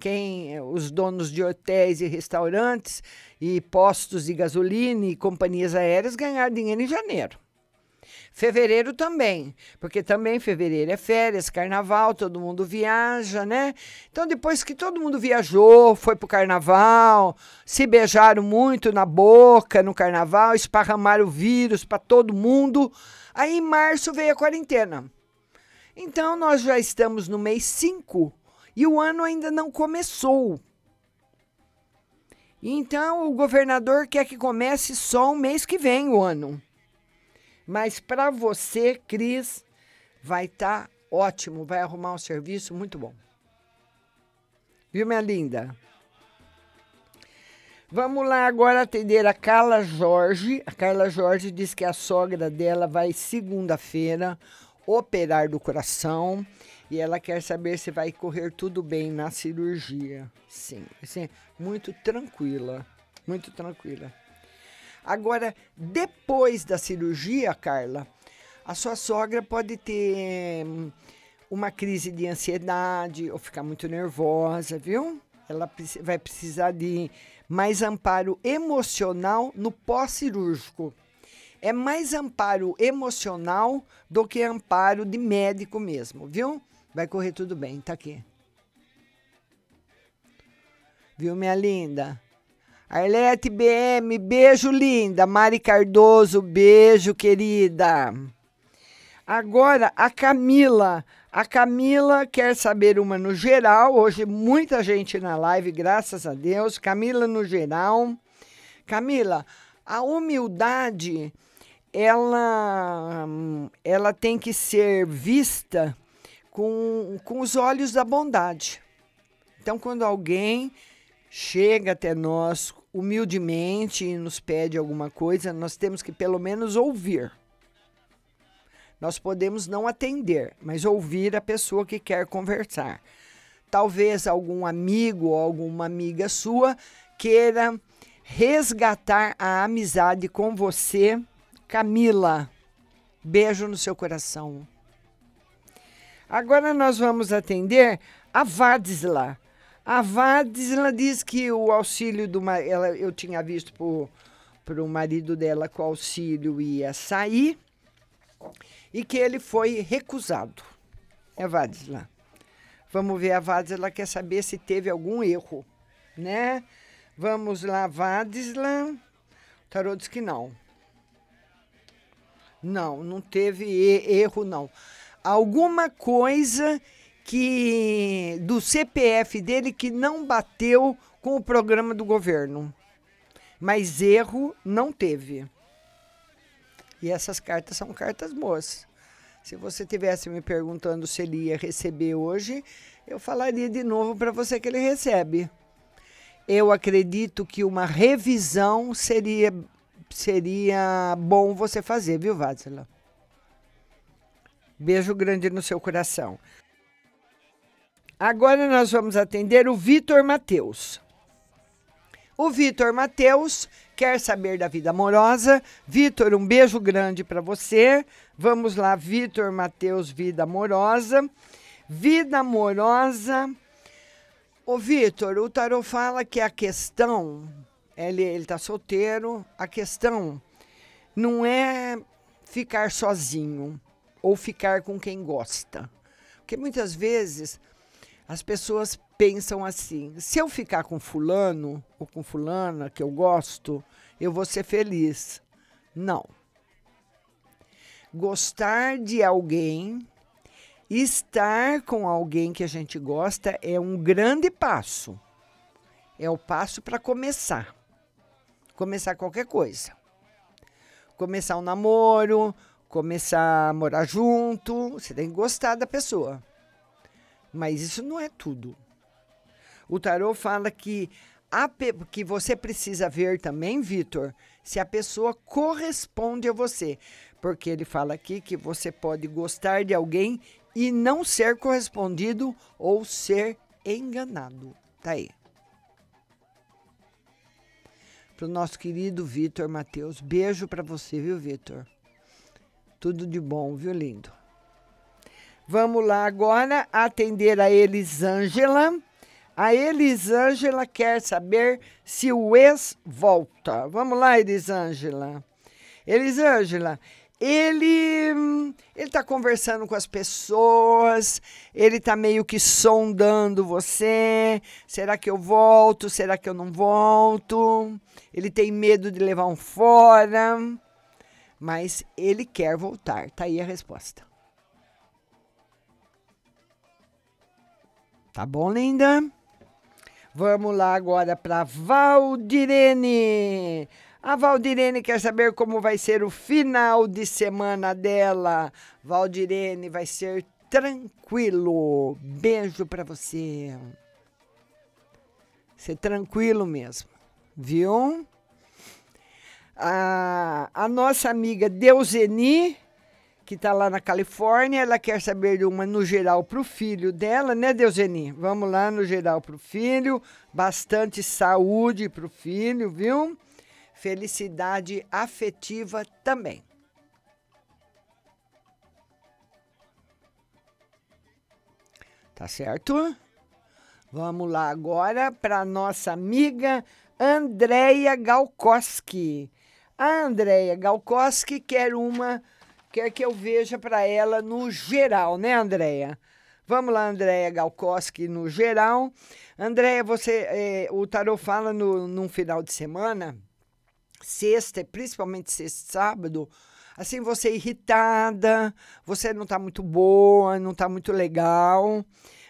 Quem os donos de hotéis e restaurantes e postos de gasolina e companhias aéreas ganharam dinheiro em janeiro. Fevereiro também, porque também fevereiro é férias, carnaval, todo mundo viaja, né? Então, depois que todo mundo viajou, foi pro carnaval, se beijaram muito na boca no carnaval, esparramaram o vírus para todo mundo, aí em março veio a quarentena. Então, nós já estamos no mês 5 e o ano ainda não começou. Então, o governador quer que comece só o mês que vem o ano. Mas para você, Cris, vai estar tá ótimo, vai arrumar um serviço muito bom. Viu, minha linda? Vamos lá agora atender a Carla Jorge. A Carla Jorge diz que a sogra dela vai segunda-feira operar do coração e ela quer saber se vai correr tudo bem na cirurgia. Sim, assim, muito tranquila, muito tranquila. Agora, depois da cirurgia, Carla, A sua sogra pode ter hum, uma crise de ansiedade ou ficar muito nervosa, viu? Ela vai precisar de mais amparo emocional no pós-cirúrgico. É mais amparo emocional do que amparo de médico mesmo, viu? Vai correr tudo bem, tá aqui. Viu, minha linda? Arlete BM, beijo linda. Mari Cardoso, beijo querida. Agora a Camila. A Camila quer saber uma no geral. Hoje muita gente na live, graças a Deus. Camila no geral. Camila, a humildade ela ela tem que ser vista com, com os olhos da bondade. Então, quando alguém chega até nós humildemente e nos pede alguma coisa, nós temos que pelo menos ouvir. Nós podemos não atender, mas ouvir a pessoa que quer conversar. Talvez algum amigo ou alguma amiga sua queira resgatar a amizade com você, Camila. Beijo no seu coração. Agora nós vamos atender a Vadisla. A Vadisla diz que o auxílio do ela eu tinha visto para o marido dela que o auxílio ia sair e que ele foi recusado. É Vadisla. Vamos ver a Vadisla quer saber se teve algum erro, né? Vamos lá, Vadisla. O tarô diz que não. Não, não teve erro, não. Alguma coisa que do CPF dele que não bateu com o programa do governo. Mas erro não teve. E essas cartas são cartas boas. Se você tivesse me perguntando se ele ia receber hoje, eu falaria de novo para você que ele recebe. Eu acredito que uma revisão seria seria bom você fazer, viu, Vázela? Beijo grande no seu coração. Agora nós vamos atender o Vitor Mateus. O Vitor Mateus quer saber da vida amorosa. Vitor, um beijo grande para você. Vamos lá, Vitor Mateus, vida amorosa. Vida amorosa. Ô, Vitor, o tarô fala que a questão, ele está solteiro, a questão não é ficar sozinho ou ficar com quem gosta. Porque muitas vezes as pessoas pensam assim: se eu ficar com fulano ou com fulana que eu gosto, eu vou ser feliz. Não. Gostar de alguém, estar com alguém que a gente gosta é um grande passo. É o passo para começar. Começar qualquer coisa. Começar um namoro, começar a morar junto, você tem que gostar da pessoa. Mas isso não é tudo. O tarô fala que, a que você precisa ver também, Vitor, se a pessoa corresponde a você. Porque ele fala aqui que você pode gostar de alguém e não ser correspondido ou ser enganado. Tá aí. Para o nosso querido Vitor Matheus. Beijo para você, viu, Vitor? Tudo de bom, viu, lindo? Vamos lá agora atender a Elisângela. A Elisângela quer saber se o ex volta. Vamos lá, Elisângela. Elisângela, ele ele está conversando com as pessoas, ele está meio que sondando você. Será que eu volto? Será que eu não volto? Ele tem medo de levar um fora, mas ele quer voltar. Tá aí a resposta. Tá bom, linda? Vamos lá agora para Valdirene. A Valdirene quer saber como vai ser o final de semana dela. Valdirene vai ser tranquilo. Beijo para você. Ser tranquilo mesmo, viu? A, a nossa amiga Deuseni, que está lá na Califórnia, ela quer saber de uma no geral para o filho dela, né, Deuseni? Vamos lá no geral para o filho, bastante saúde para o filho, viu? Felicidade afetiva também. Tá certo? Vamos lá agora para nossa amiga Andreia Galkoski. A Andreia Galkoski quer uma quer que eu veja para ela no geral, né, Andréia? Vamos lá, Andréia Galkoski, no geral. Andréia, você, eh, o Tarot fala no, num final de semana, sexta, principalmente sexta e sábado, assim, você é irritada, você não está muito boa, não está muito legal.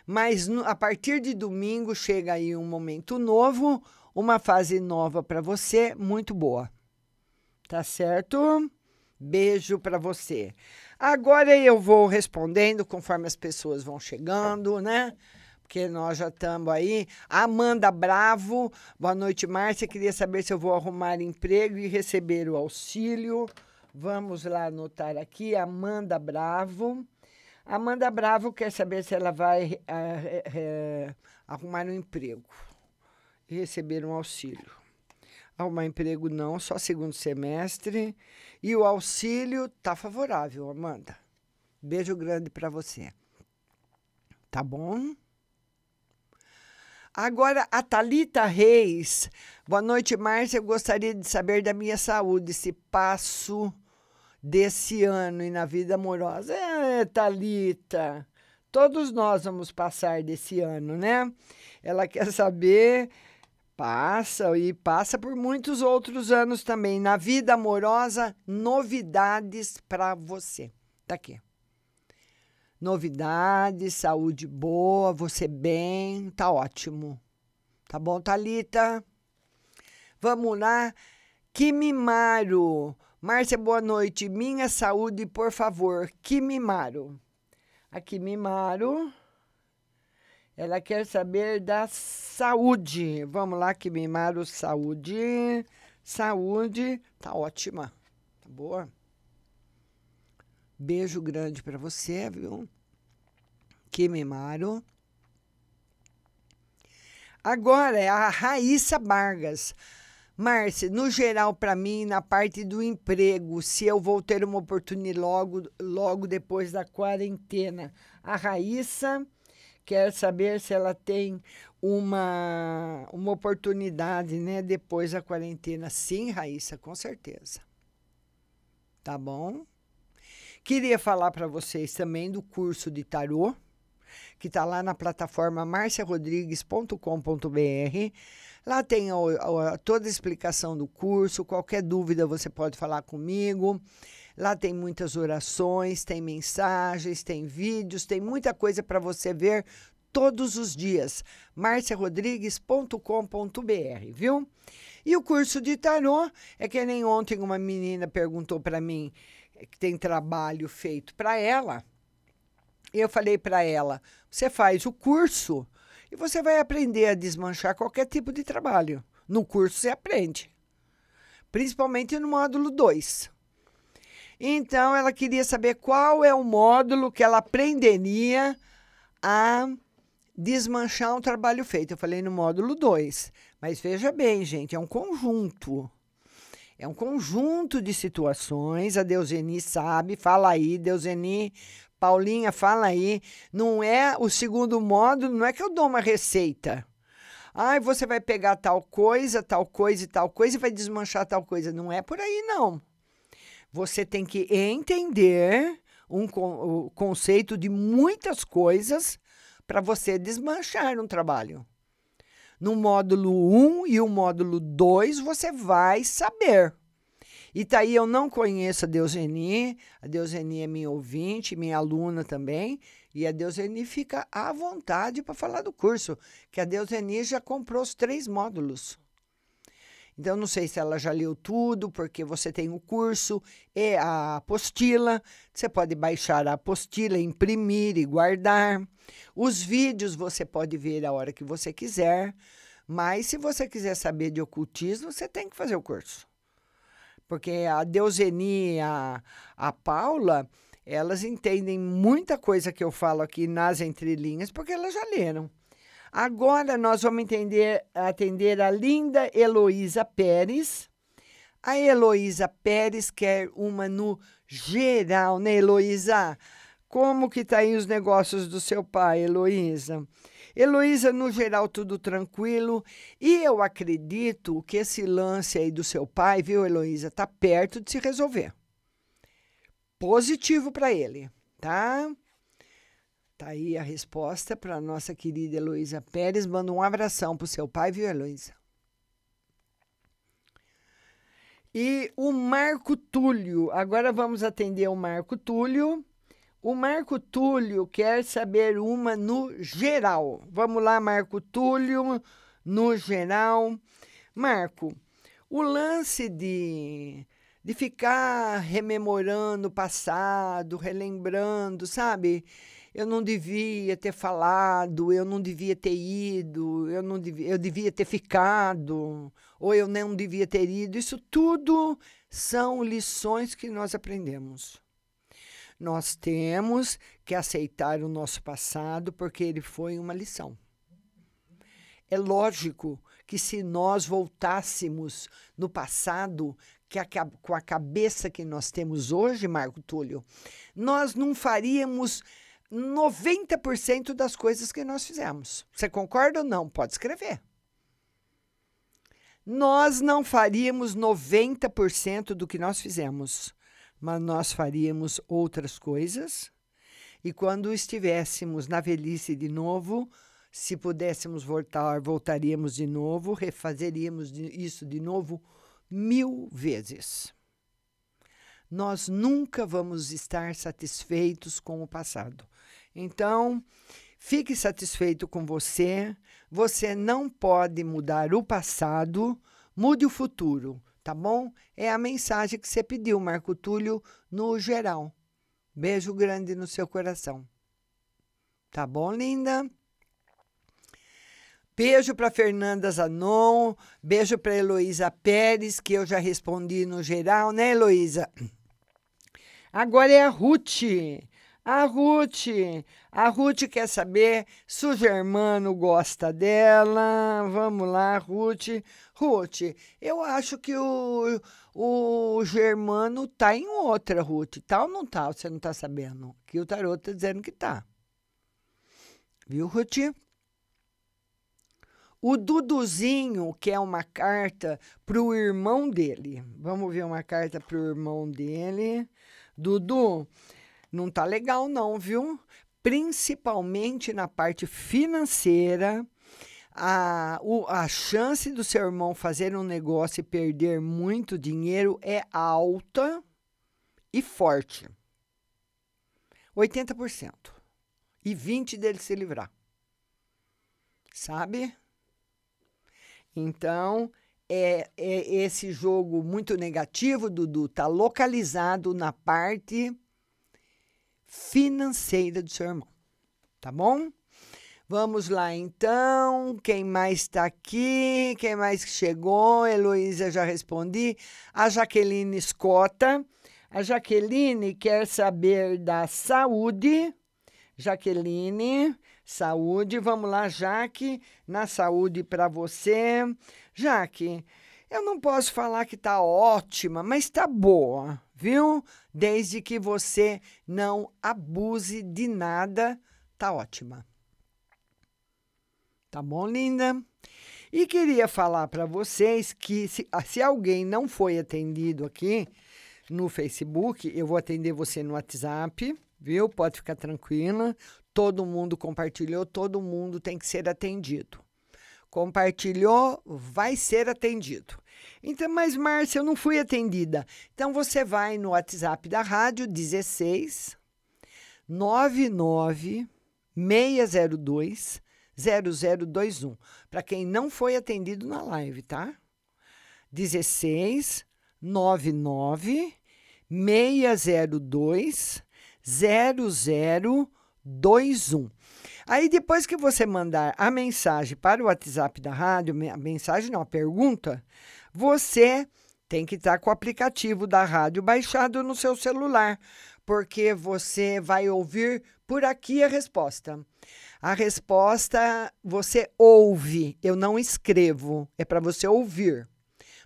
Mas no- a partir de domingo chega aí um momento novo, uma fase nova para você, muito boa. Tá certo? Beijo para você. Agora eu vou respondendo conforme as pessoas vão chegando, né? Porque nós já estamos aí. Amanda Bravo, boa noite, Márcia. Queria saber se eu vou arrumar emprego e receber o auxílio. Vamos lá anotar aqui, Amanda Bravo. Amanda Bravo quer saber se ela vai ah, eh, eh, arrumar um emprego e receber um auxílio. Arrumar emprego não, só segundo semestre. E o auxílio tá favorável, Amanda. Beijo grande para você. Tá bom? Agora, a Thalita Reis. Boa noite, Márcia. Eu gostaria de saber da minha saúde, se passo desse ano e na vida amorosa. É, Thalita, todos nós vamos passar desse ano, né? Ela quer saber, passa e passa por muitos outros anos também. Na vida amorosa, novidades para você. Tá aqui. Novidades, saúde boa, você bem, tá ótimo. Tá bom, Thalita? Vamos lá. Kimimaro. Márcia, boa noite. Minha saúde, por favor. Kimimaro. A Kimimaro. Ela quer saber da saúde. Vamos lá, Kimimaro, saúde. Saúde, tá ótima. Tá boa? Beijo grande para você, viu? Kimimaro. Agora é a Raíssa Vargas. Márcia, no geral, para mim, na parte do emprego, se eu vou ter uma oportunidade logo, logo depois da quarentena. A Raíssa quer saber se ela tem uma, uma oportunidade né, depois da quarentena. Sim, Raíssa, com certeza. Tá bom? Queria falar para vocês também do curso de tarô, que está lá na plataforma marciarodrigues.com.br. Lá tem o- toda a explicação do curso. Qualquer dúvida você pode falar comigo. Lá tem muitas orações, tem mensagens, tem vídeos, tem muita coisa para você ver todos os dias. marciarodrigues.com.br, viu? E o curso de tarô é que nem ontem uma menina perguntou para mim eh, que tem trabalho feito para ela. E eu falei para ela: você faz o curso e você vai aprender a desmanchar qualquer tipo de trabalho. No curso você aprende, principalmente no módulo 2. Então ela queria saber qual é o módulo que ela aprenderia a desmanchar um trabalho feito. Eu falei no módulo 2. Mas veja bem, gente, é um conjunto. É um conjunto de situações. A Deuseni sabe, fala aí, Deuseni, Paulinha, fala aí. Não é o segundo módulo, não é que eu dou uma receita. Ai, você vai pegar tal coisa, tal coisa e tal coisa e vai desmanchar tal coisa. Não é por aí, não. Você tem que entender um o conceito de muitas coisas para você desmanchar um trabalho. No módulo 1 e o módulo 2 você vai saber. E tá aí, eu não conheço a Deuseni, a Deuseni é minha ouvinte, minha aluna também, e a Deuseni fica à vontade para falar do curso, que a Deuseni já comprou os três módulos. Então, não sei se ela já leu tudo, porque você tem o curso e a apostila. Você pode baixar a apostila, imprimir e guardar. Os vídeos você pode ver a hora que você quiser. Mas, se você quiser saber de ocultismo, você tem que fazer o curso. Porque a Deuseni e a, a Paula, elas entendem muita coisa que eu falo aqui nas entrelinhas, porque elas já leram. Agora nós vamos entender, atender a linda Heloísa Pérez. A Heloísa Pérez quer uma no geral, né, Heloísa? Como que tá aí os negócios do seu pai, Heloísa? Heloísa, no geral, tudo tranquilo. E eu acredito que esse lance aí do seu pai, viu, Heloísa, tá perto de se resolver. Positivo para ele, tá? Tá aí a resposta para nossa querida Heloísa Pérez. Manda um abração pro seu pai, viu, Heloísa? E o Marco Túlio, agora vamos atender o Marco Túlio. O Marco Túlio quer saber uma no geral. Vamos lá, Marco Túlio, no geral. Marco, o lance de, de ficar rememorando o passado, relembrando, sabe? Eu não devia ter falado, eu não devia ter ido, eu, não devia, eu devia ter ficado, ou eu não devia ter ido. Isso tudo são lições que nós aprendemos. Nós temos que aceitar o nosso passado porque ele foi uma lição. É lógico que se nós voltássemos no passado, que a, com a cabeça que nós temos hoje, Marco Túlio, nós não faríamos 90% das coisas que nós fizemos. Você concorda ou não? Pode escrever. Nós não faríamos 90% do que nós fizemos, mas nós faríamos outras coisas. E quando estivéssemos na velhice de novo, se pudéssemos voltar, voltaríamos de novo, refazeríamos isso de novo mil vezes. Nós nunca vamos estar satisfeitos com o passado. Então, fique satisfeito com você. Você não pode mudar o passado, mude o futuro, tá bom? É a mensagem que você pediu, Marco Túlio, no geral. Beijo grande no seu coração. Tá bom, linda? Beijo para Fernanda Zanon, beijo para Heloísa Pérez, que eu já respondi no geral, né, Heloísa? Agora é a Ruth. A Ruth, a Ruth quer saber se o Germano gosta dela. Vamos lá, Ruth. Ruth, eu acho que o, o Germano tá em outra, Ruth. Tá ou não tá? Você não tá sabendo? Que o tarot tá dizendo que tá. Viu, Ruth? O Duduzinho quer uma carta para o irmão dele. Vamos ver uma carta para o irmão dele. Dudu, não tá legal não, viu? Principalmente na parte financeira, a, o, a chance do seu irmão fazer um negócio e perder muito dinheiro é alta e forte. 80%. E 20% dele se livrar. Sabe? Então, é, é esse jogo muito negativo, Dudu, está localizado na parte financeira do seu irmão. Tá bom? Vamos lá então. Quem mais está aqui? Quem mais chegou? Heloísa já respondi. A Jaqueline Escota. A Jaqueline quer saber da saúde. Jaqueline, saúde. Vamos lá, Jaque, na saúde para você. Jaque, eu não posso falar que tá ótima, mas tá boa, viu? Desde que você não abuse de nada, tá ótima. Tá bom, linda? E queria falar para vocês que se, se alguém não foi atendido aqui no Facebook, eu vou atender você no WhatsApp, viu? Pode ficar tranquila. Todo mundo compartilhou, todo mundo tem que ser atendido. Compartilhou, vai ser atendido. Então, mas Márcia, eu não fui atendida. Então você vai no WhatsApp da rádio 16 99 602 0021. Para quem não foi atendido na live, tá? 16 99 602 0021. Aí depois que você mandar a mensagem para o WhatsApp da rádio, a mensagem não, a pergunta, você tem que estar com o aplicativo da rádio baixado no seu celular, porque você vai ouvir por aqui a resposta. A resposta você ouve, eu não escrevo, é para você ouvir.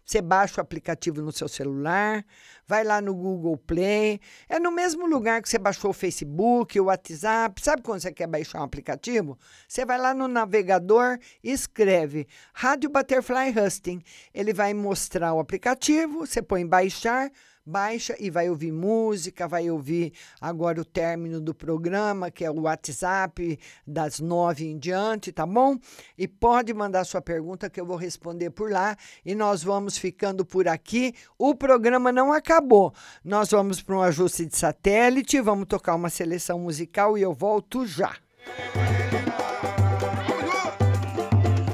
Você baixa o aplicativo no seu celular, vai lá no Google Play. É no mesmo lugar que você baixou o Facebook, o WhatsApp. Sabe quando você quer baixar um aplicativo? Você vai lá no navegador e escreve Rádio Butterfly Husting. Ele vai mostrar o aplicativo, você põe baixar, baixa e vai ouvir música, vai ouvir agora o término do programa, que é o WhatsApp das nove em diante, tá bom? E pode mandar sua pergunta que eu vou responder por lá. E nós vamos ficando por aqui. O programa não acabou. Nós vamos para um ajuste de satélite, vamos tocar uma seleção musical e eu volto já.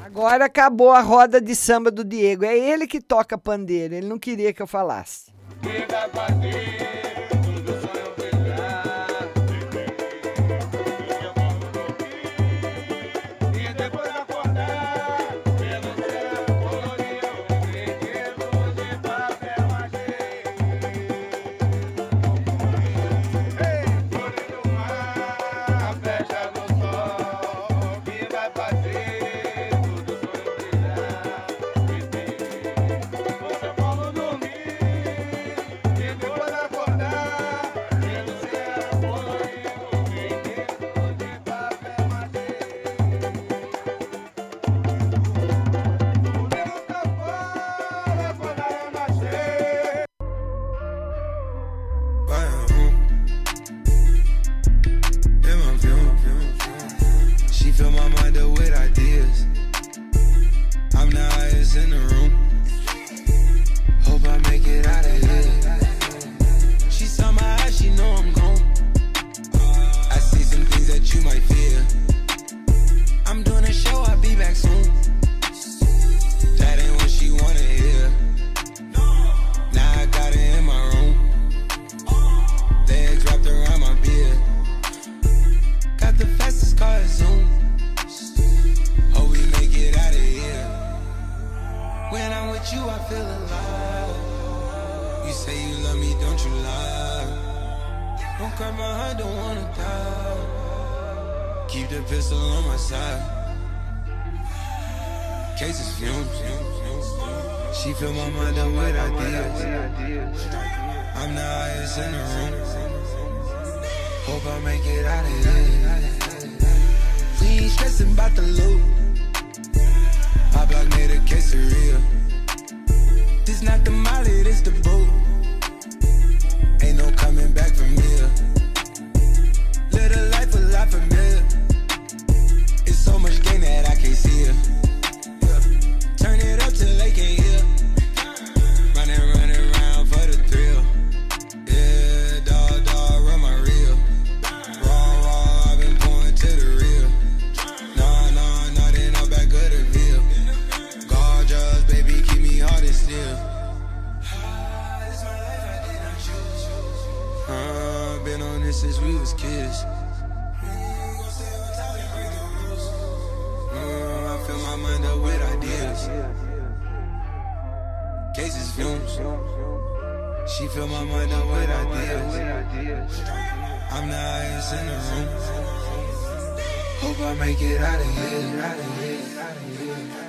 Agora acabou a roda de samba do Diego. É ele que toca pandeiro. Ele não queria que eu falasse. She this since we was kids. Uh, I fill my mind up with ideas. Cases fumes. She fill my mind up with ideas. I'm the highest in the room. Hope I make it out of here. Out of here. Out of here.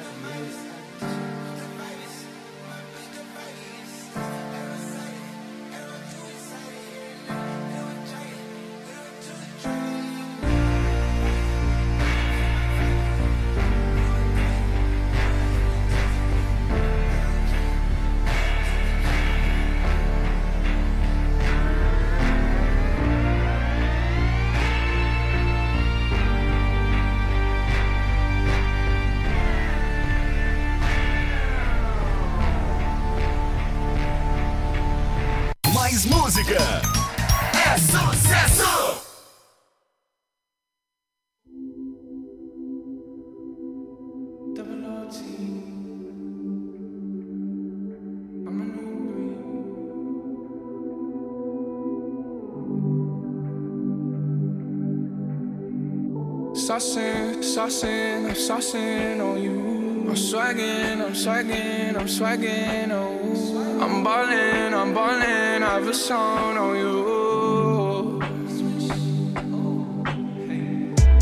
Saucing, I'm saucing on you. I'm swagging, I'm swagging, I'm swagging, oh. I'm ballin', I'm ballin', I have a song on you.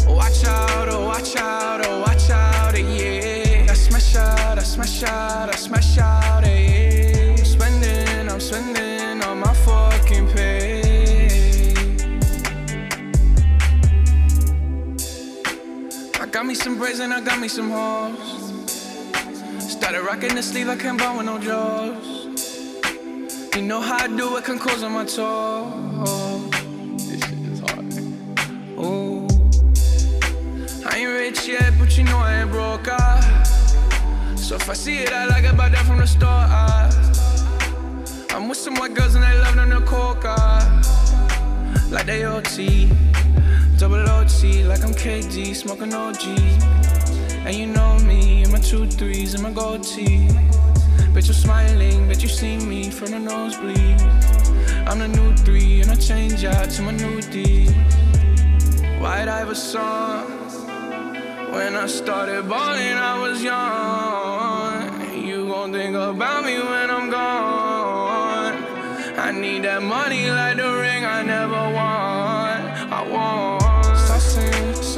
Watch out, oh, watch out, oh, watch out, yeah. I smash out, I smash out, I smash out, some braids and I got me some hoes. Started rocking the sleeve, I can't buy with no jaws. You know how I do it, can close on my toes. This shit is hard. Ooh. I ain't rich yet, but you know I ain't broke. Ah. So if I see it, I like it, buy that from the store. Ah. I'm with some white girls and they love them the coca. Like they OT, double OT, like I'm KD, smoking OG. And you know me, and my two threes and my gold tee. Bet you're smiling, bet you see me from the nosebleed. I'm the new three, and I change out to my new D. White Iverson. When I started balling, I was young. You gon' think about me when I'm gone. I need that money like the ring I never won. I want.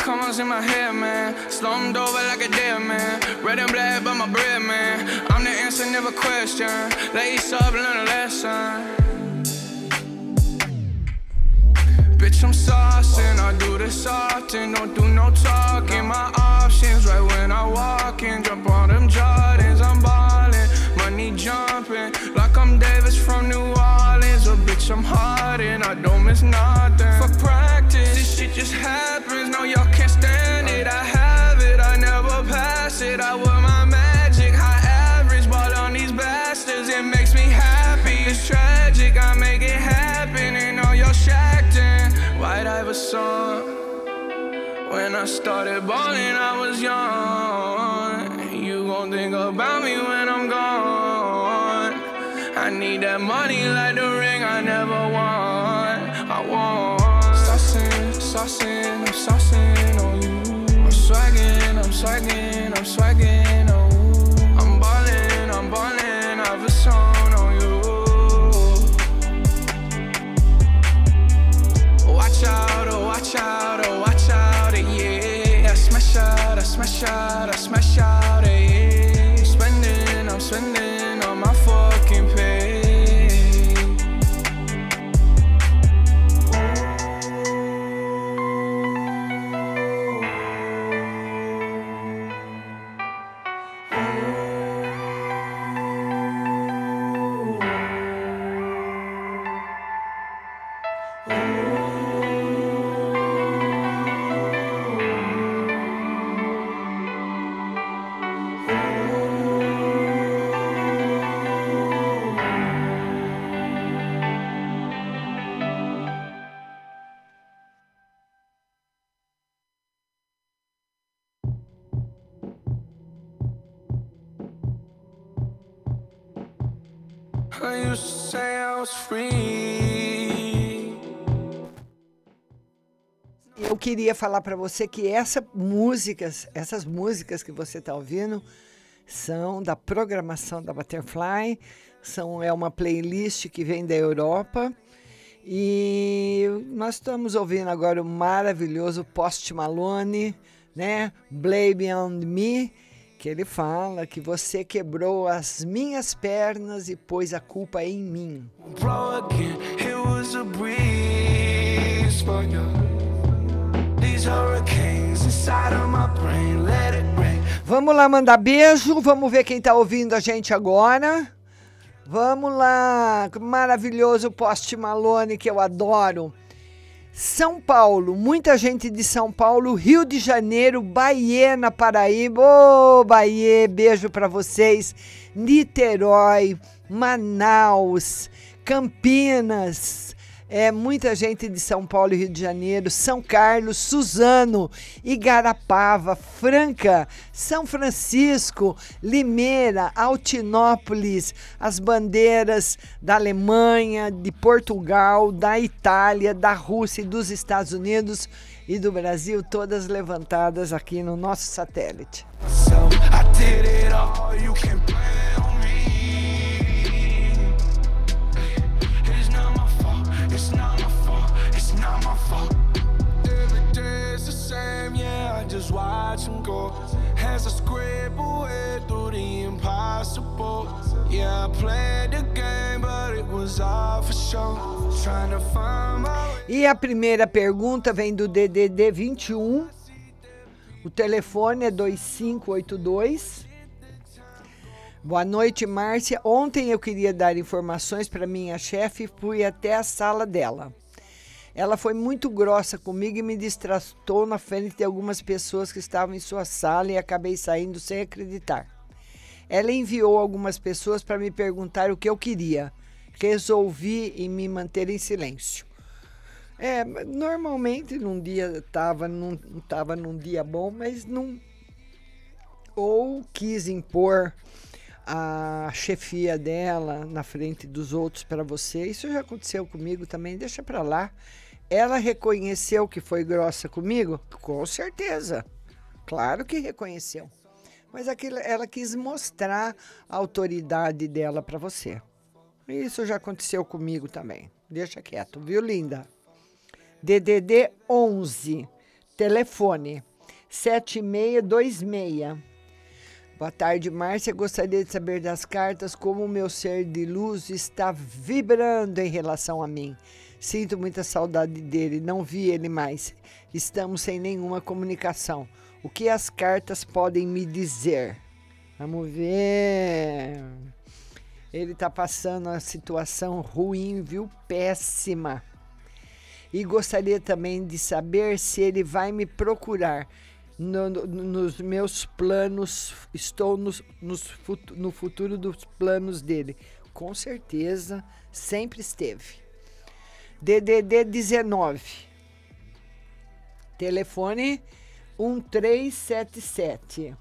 commas in my head, man. Slumped over like a dead man. Red and black, but my bread, man. I'm the answer, never question. Lace up, learn a lesson. Bitch, I'm saucing, I do this often, don't do no talking. My options right when I walk in, jump on them Jordans, I'm ballin', money jumping, like I'm Davis from New Orleans. Oh, bitch, I'm hard and I don't miss nothing. Practice, shit just happens, no, y'all can't stand it. I have it, I never pass it. I wear my magic, high average, ball on these bastards, it makes me happy. It's tragic, I make it happen, and all y'all shacked in. White Iverson. When I started balling, I was young. You gon' think about me when I'm gone. I need that money like the ring I never won. Saucing, I'm saucing on you. I'm swagging, I'm swagging, I'm swagging, oh. I'm ballin', I'm ballin', I've a song on you. Watch out, oh, watch out, oh, watch out, yeah. I smash out, I smash out, I smash out, queria falar para você que essa músicas, essas músicas que você está ouvindo são da programação da Butterfly, são é uma playlist que vem da Europa. E nós estamos ouvindo agora o maravilhoso Post Malone, né? Blame on Me, que ele fala que você quebrou as minhas pernas e pôs a culpa em mim. Blow Vamos lá mandar beijo, vamos ver quem está ouvindo a gente agora. Vamos lá, maravilhoso Post Malone que eu adoro. São Paulo, muita gente de São Paulo, Rio de Janeiro, Bahia, na Paraíba. Ô, Bahia, beijo para vocês. Niterói, Manaus, Campinas. É muita gente de São Paulo e Rio de Janeiro, São Carlos, Suzano, Igarapava, Franca, São Francisco, Limeira, Altinópolis, as bandeiras da Alemanha, de Portugal, da Itália, da Rússia e dos Estados Unidos e do Brasil, todas levantadas aqui no nosso satélite. So watch him go. Away through the impossible. Yeah, I played the game, but it was all for show. Trying to find my. E a primeira pergunta vem do DDD 21. O telefone é 2582. Boa noite, Márcia. Ontem eu queria dar informações para minha chefe fui até a sala dela. Ela foi muito grossa comigo e me distratou na frente de algumas pessoas que estavam em sua sala e acabei saindo sem acreditar. Ela enviou algumas pessoas para me perguntar o que eu queria. Resolvi em me manter em silêncio. É, normalmente num dia estava num, tava num dia bom, mas não. Ou quis impor a chefia dela na frente dos outros para você. Isso já aconteceu comigo também, deixa para lá. Ela reconheceu que foi grossa comigo? Com certeza. Claro que reconheceu. Mas aquilo, ela quis mostrar a autoridade dela para você. Isso já aconteceu comigo também. Deixa quieto, viu, linda? DDD 11, telefone 7626. Boa tarde, Márcia. Gostaria de saber das cartas como o meu ser de luz está vibrando em relação a mim. Sinto muita saudade dele, não vi ele mais. Estamos sem nenhuma comunicação. O que as cartas podem me dizer? Vamos ver. Ele está passando uma situação ruim, viu? Péssima. E gostaria também de saber se ele vai me procurar. No- no- nos meus planos, estou nos, nos no futuro dos planos dele. Com certeza, sempre esteve. DDD 19. Telefone 1377.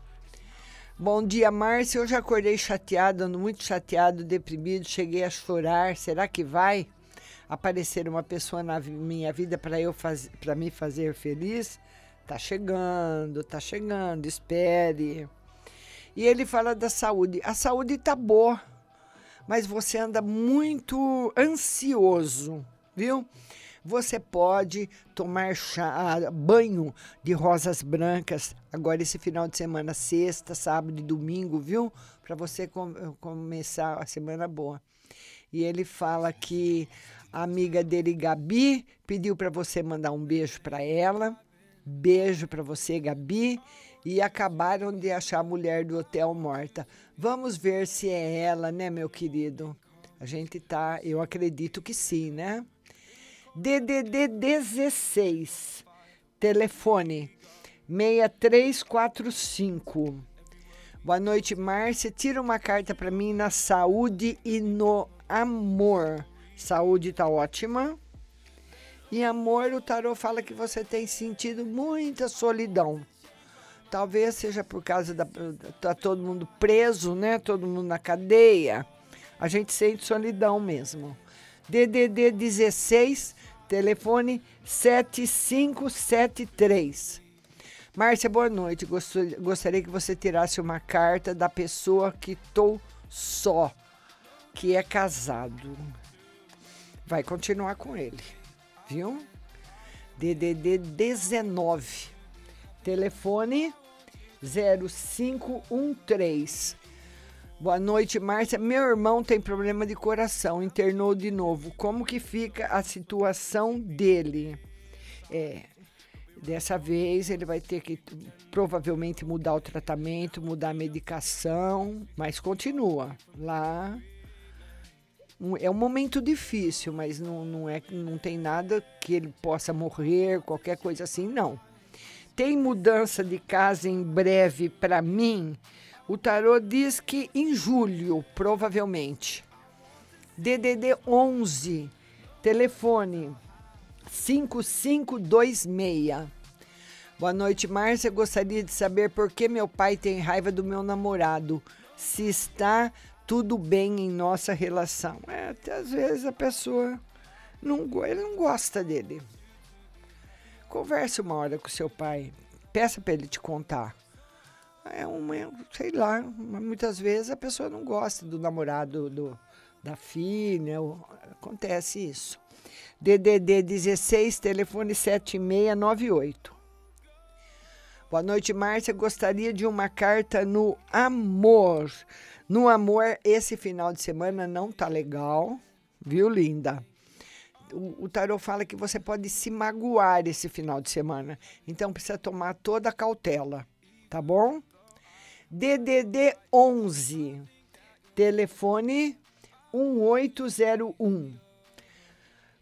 Bom dia, Márcia. Hoje acordei chateado, muito chateado, deprimido. Cheguei a chorar. Será que vai aparecer uma pessoa na minha vida para eu para me fazer feliz? Tá chegando, tá chegando. Espere. E ele fala da saúde. A saúde tá boa, mas você anda muito ansioso, viu? Você pode tomar chá, banho de rosas brancas agora esse final de semana, sexta, sábado e domingo, viu? Para você com- começar a semana boa. E ele fala que a amiga dele, Gabi, pediu para você mandar um beijo para ela. Beijo para você, Gabi. E acabaram de achar a mulher do hotel morta. Vamos ver se é ela, né, meu querido? A gente tá, eu acredito que sim, né? DDD 16, telefone 6345. Boa noite, Márcia. Tira uma carta para mim na saúde e no amor. Saúde tá ótima. E amor, o tarô fala que você tem sentido muita solidão. Talvez seja por causa da tá todo mundo preso, né? Todo mundo na cadeia. A gente sente solidão mesmo. DDD 16, telefone 7573. Márcia, boa noite. Gostaria que você tirasse uma carta da pessoa que estou só, que é casado. Vai continuar com ele, viu? DDD 19, telefone 0513. Boa noite, Márcia. Meu irmão tem problema de coração, internou de novo. Como que fica a situação dele? É, dessa vez ele vai ter que provavelmente mudar o tratamento, mudar a medicação, mas continua lá. É um momento difícil, mas não, não, é, não tem nada que ele possa morrer, qualquer coisa assim, não. Tem mudança de casa em breve para mim? O tarô diz que em julho, provavelmente. DDD 11, telefone 5526. Boa noite, Márcia. Gostaria de saber por que meu pai tem raiva do meu namorado. Se está tudo bem em nossa relação. É, até às vezes a pessoa não, ele não gosta dele. Converse uma hora com seu pai. Peça para ele te contar. É uma, sei lá, muitas vezes a pessoa não gosta do namorado do, da filha, ou- acontece isso. DDD 16, telefone 7698. Boa noite, Márcia. Gostaria de uma carta no amor. No amor, esse final de semana não tá legal, viu, linda? O, o tarô fala que você pode se magoar esse final de semana. Então precisa tomar toda a cautela, tá bom? DDD 11, telefone 1801.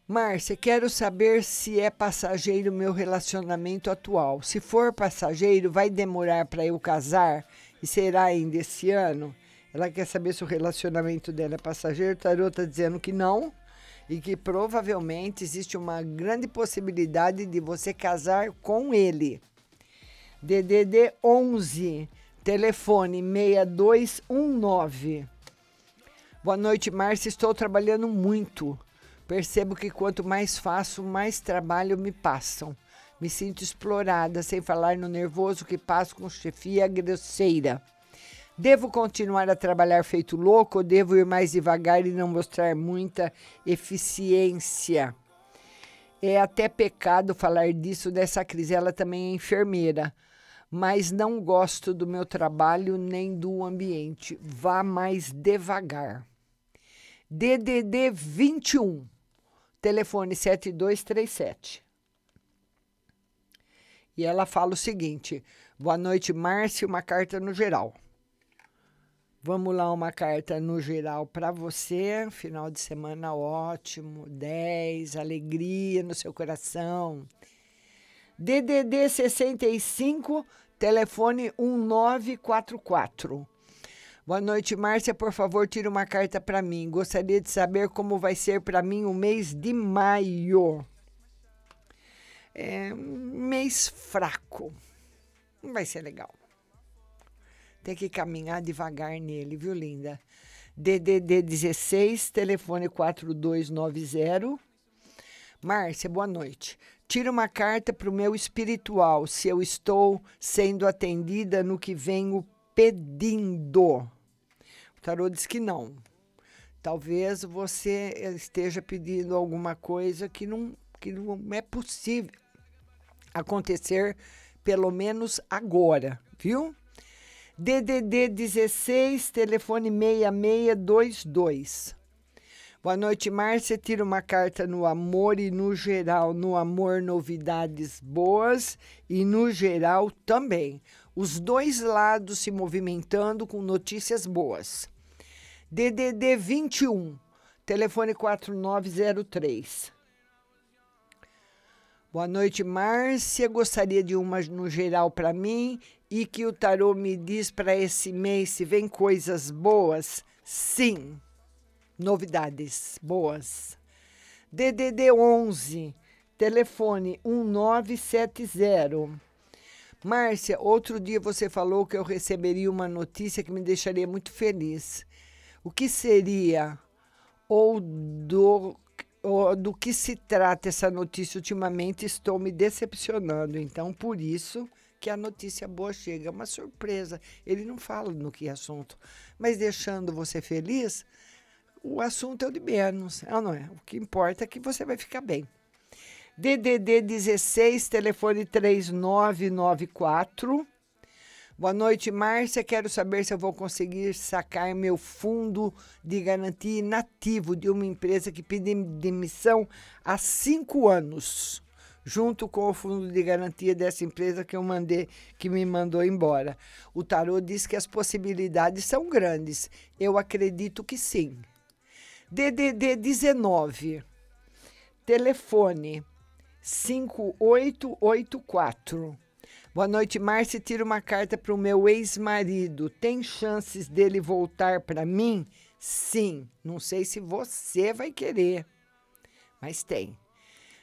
Márcia, quero saber se é passageiro meu relacionamento atual. Se for passageiro, vai demorar para eu casar e será ainda esse ano? Ela quer saber se o relacionamento dela é passageiro. O tarô está dizendo que não e que provavelmente existe uma grande possibilidade de você casar com ele. DDD 11, telefone 6219. Boa noite, Márcia. Estou trabalhando muito. Percebo que quanto mais faço, mais trabalho me passam. Me sinto explorada, sem falar no nervoso que passo com chefia grosseira. Devo continuar a trabalhar feito louco ou devo ir mais devagar e não mostrar muita eficiência? É até pecado falar disso dessa crise. Ela também é enfermeira, mas não gosto do meu trabalho nem do ambiente. Vá mais devagar. DDD 21, telefone 7237. E ela fala o seguinte: Boa noite, Márcia, uma carta no geral. Vamos lá, uma carta no geral para você. Final de semana ótimo, 10, alegria no seu coração. DDD 65, telefone 1944. Boa noite, Márcia. Por favor, tire uma carta para mim. Gostaria de saber como vai ser para mim o mês de maio. É um mês fraco. Não vai ser legal. Tem que caminhar devagar nele, viu, linda? DDD 16, telefone 4290. Márcia, boa noite. Tira uma carta para o meu espiritual, se eu estou sendo atendida no que venho pedindo. O tarô diz que não. Talvez você esteja pedindo alguma coisa que não, que não é possível acontecer, pelo menos agora, viu? DDD 16, telefone 6622. Boa noite, Márcia. Tira uma carta no amor e no geral. No amor, novidades boas e no geral também. Os dois lados se movimentando com notícias boas. DDD 21, telefone 4903. Boa noite, Márcia. Gostaria de uma no geral para mim e que o tarô me diz para esse mês se vem coisas boas. Sim, novidades boas. DDD 11, telefone 1970. Márcia, outro dia você falou que eu receberia uma notícia que me deixaria muito feliz. O que seria ou do do que se trata essa notícia ultimamente? Estou me decepcionando, então por isso que a notícia boa chega, uma surpresa. Ele não fala no que assunto, mas deixando você feliz, o assunto é o de menos, é ou não é? O que importa é que você vai ficar bem. DDD 16, telefone 3994. Boa noite, Márcia. Quero saber se eu vou conseguir sacar meu fundo de garantia inativo de uma empresa que pede demissão há cinco anos, junto com o fundo de garantia dessa empresa que eu mandei, que me mandou embora. O tarô diz que as possibilidades são grandes. Eu acredito que sim. DDD 19, telefone 5884. Boa noite, Márcia. Tira uma carta para o meu ex-marido. Tem chances dele voltar para mim? Sim. Não sei se você vai querer, mas tem.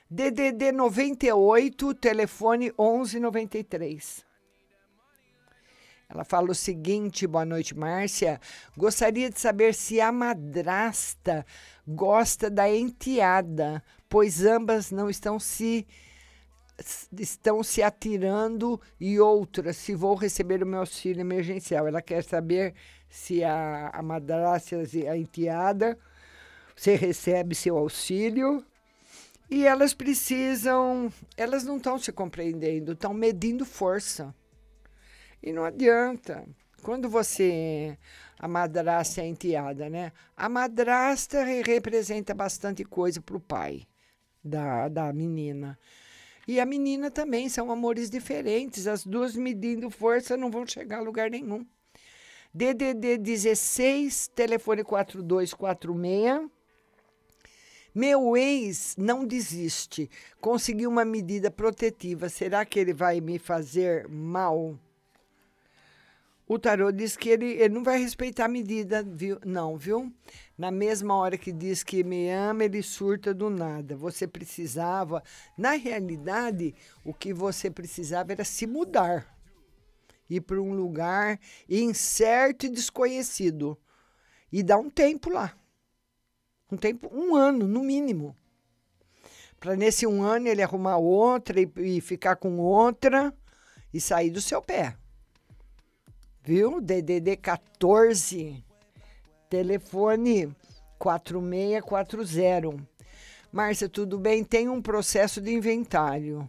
DDD 98, telefone 1193. Ela fala o seguinte: boa noite, Márcia. Gostaria de saber se a madrasta gosta da enteada, pois ambas não estão se estão se atirando e outra, se vou receber o meu auxílio emergencial. Ela quer saber se a, a madrasta, a enteada, você recebe seu auxílio. E elas precisam, elas não estão se compreendendo, estão medindo força. E não adianta. Quando você. A madrasta a enteada, né? A madrasta re- representa bastante coisa para o pai da, da menina. E a menina também, são amores diferentes. As duas medindo força não vão chegar a lugar nenhum. DDD 16, telefone 4246. Meu ex não desiste. Conseguiu uma medida protetiva. Será que ele vai me fazer mal? O tarô diz que ele, ele não vai respeitar a medida, viu? Não, viu? Na mesma hora que diz que me ama, ele surta do nada. Você precisava. Na realidade, o que você precisava era se mudar. Ir para um lugar incerto e desconhecido. E dar um tempo lá. Um tempo, um ano, no mínimo. Para nesse um ano ele arrumar outra e, e ficar com outra e sair do seu pé. Viu? DDD 14, telefone 4640. Márcia, tudo bem? Tem um processo de inventário.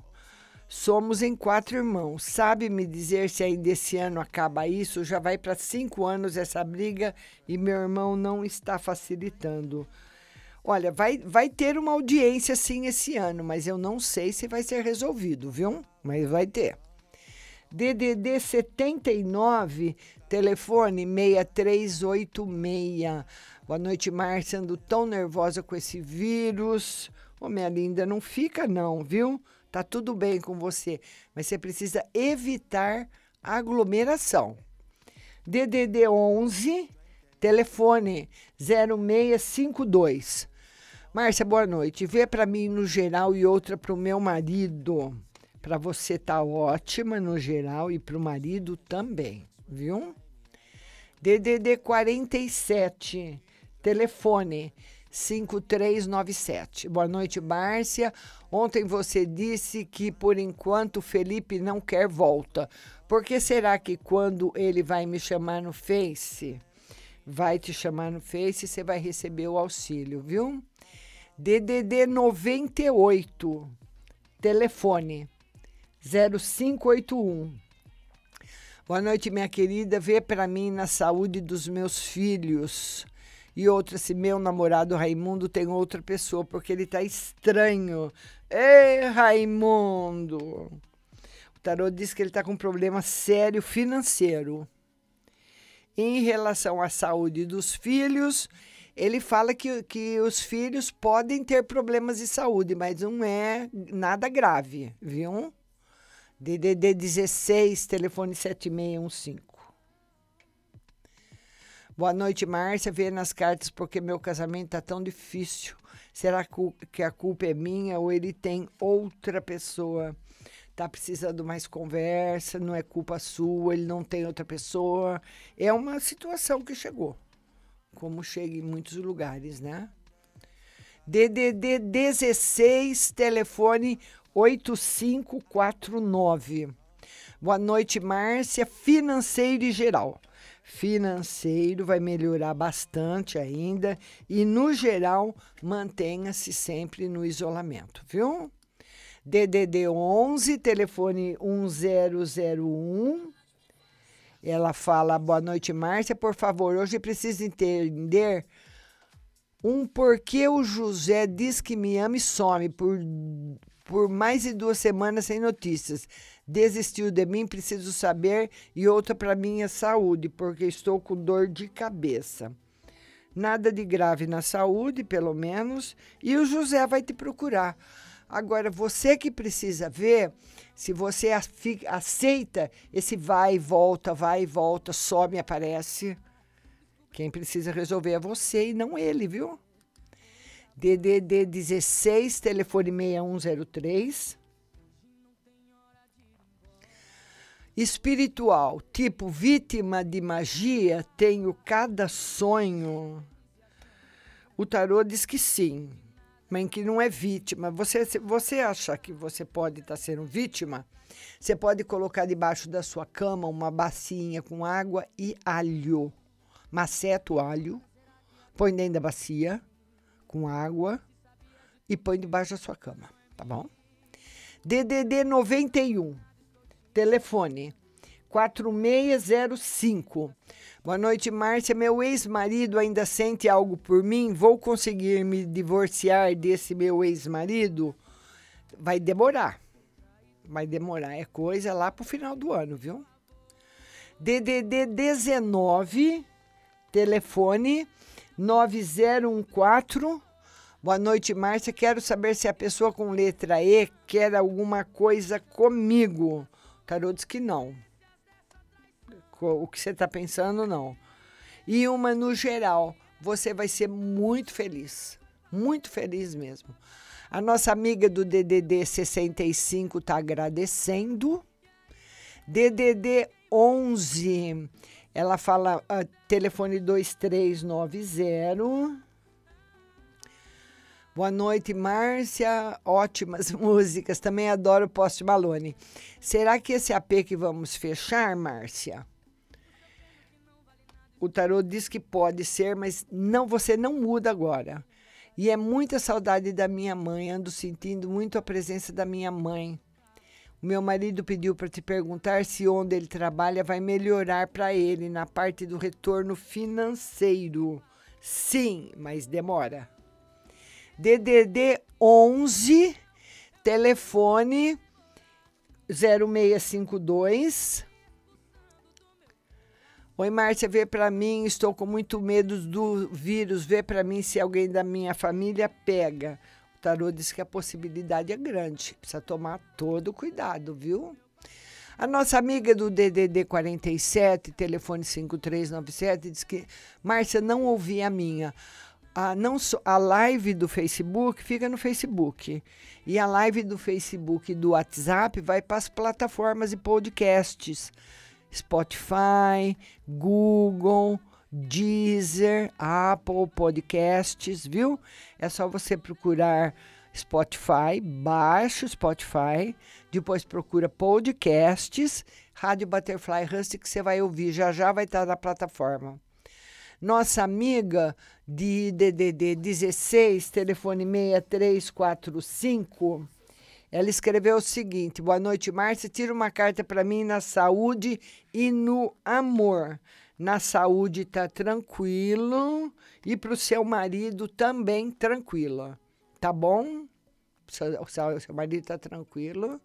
Somos em quatro irmãos. Sabe me dizer se ainda esse ano acaba isso? Já vai para cinco anos essa briga e meu irmão não está facilitando. Olha, vai, vai ter uma audiência sim esse ano, mas eu não sei se vai ser resolvido, viu? Mas vai ter. DDD 79, telefone 6386. Boa noite, Márcia. Ando tão nervosa com esse vírus. Ô, minha linda, não fica não, viu? Tá tudo bem com você, mas você precisa evitar aglomeração. DDD 11, telefone 0652. Márcia, boa noite. Vê para mim no geral e outra para o meu marido. Para você tá ótima no geral e para o marido também, viu? DDD 47, telefone 5397. Boa noite, Márcia. Ontem você disse que por enquanto Felipe não quer volta. Por que será que quando ele vai me chamar no Face, vai te chamar no Face e você vai receber o auxílio, viu? DDD 98, telefone 0581. Boa noite, minha querida. Vê para mim na saúde dos meus filhos. E outra, se meu namorado Raimundo tem outra pessoa, porque ele tá estranho. Ei, Raimundo! O tarô diz que ele tá com um problema sério financeiro. Em relação à saúde dos filhos, ele fala que, que os filhos podem ter problemas de saúde, mas não é nada grave, viu? DDD 16, telefone 7615. Boa noite, Márcia. Vê nas cartas porque meu casamento tá tão difícil. Será que a culpa é minha ou ele tem outra pessoa? Tá precisando mais conversa, não é culpa sua, ele não tem outra pessoa. É uma situação que chegou, como chega em muitos lugares, né? DDD 16, telefone 8549. Boa noite, Márcia. Financeiro e geral. Financeiro vai melhorar bastante ainda e, no geral, mantenha-se sempre no isolamento, viu? DDD 11, telefone 1001. Ela fala: Boa noite, Márcia. Por favor, hoje preciso entender um porquê o José diz que me ama e some por, por mais de duas semanas sem notícias. Desistiu de mim, preciso saber. E outra para minha saúde, porque estou com dor de cabeça. Nada de grave na saúde, pelo menos. E o José vai te procurar. Agora, você que precisa ver se você aceita esse vai e volta, vai e volta, some e aparece. Quem precisa resolver é você e não ele, viu? DDD 16, telefone 6103. Espiritual, tipo vítima de magia, tenho cada sonho. O tarô diz que sim. mas que não é vítima. Você, você acha que você pode estar sendo vítima, você pode colocar debaixo da sua cama uma bacinha com água e alho. Maceta o alho, põe dentro da bacia com água e põe debaixo da sua cama, tá bom? DDD 91, telefone 4605. Boa noite, Márcia. Meu ex-marido ainda sente algo por mim? Vou conseguir me divorciar desse meu ex-marido? Vai demorar. Vai demorar. É coisa lá pro final do ano, viu? DDD 19, telefone 9014. Boa noite, Márcia. Quero saber se a pessoa com letra E quer alguma coisa comigo. Tarô diz que não o que você está pensando, não. E uma no geral, você vai ser muito feliz, muito feliz mesmo. A nossa amiga do DDD 65 está agradecendo. DDD 11, ela fala uh, telefone 2390. Boa noite, Márcia. Ótimas (laughs) músicas. Também adoro Post Malone. Será que esse AP que vamos fechar, Márcia? O tarô diz que pode ser, mas não, você não muda agora. E é muita saudade da minha mãe, ando sentindo muito a presença da minha mãe. O meu marido pediu para te perguntar se onde ele trabalha vai melhorar para ele na parte do retorno financeiro. Sim, mas demora. DDD 11, telefone 0652 Oi, Márcia, vê para mim, estou com muito medo do vírus, vê para mim se alguém da minha família pega. O tarô diz que a possibilidade é grande, precisa tomar todo cuidado, viu? A nossa amiga do DDD 47, telefone 5397, diz que Márcia não ouvi a minha. A, não so, a live do Facebook fica no Facebook. E a live do Facebook e do WhatsApp vai para as plataformas e podcasts. Spotify, Google, Deezer, Apple Podcasts, viu? É só você procurar Spotify, baixa o Spotify, depois procura podcasts, Rádio Butterfly Husky que você vai ouvir, já já vai estar na plataforma. Nossa amiga de DDD 16, telefone 6345, ela escreveu o seguinte: Boa noite, Márcia. Tira uma carta para mim na saúde e no amor. Na saúde tá tranquilo e para o seu marido também tranquilo. Tá bom? O seu, seu marido tá tranquilo.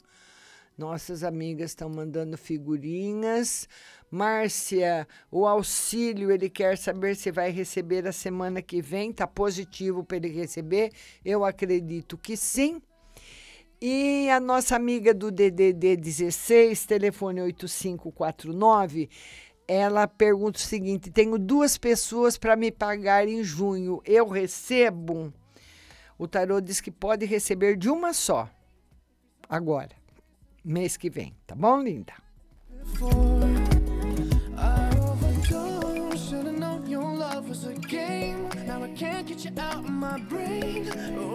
Nossas amigas estão mandando figurinhas. Márcia, o auxílio ele quer saber se vai receber a semana que vem. Tá positivo para ele receber? Eu acredito que sim. E a nossa amiga do DDD 16, telefone 8549, ela pergunta o seguinte: tenho duas pessoas para me pagar em junho, eu recebo? O tarô diz que pode receber de uma só, agora, mês que vem, tá bom, linda?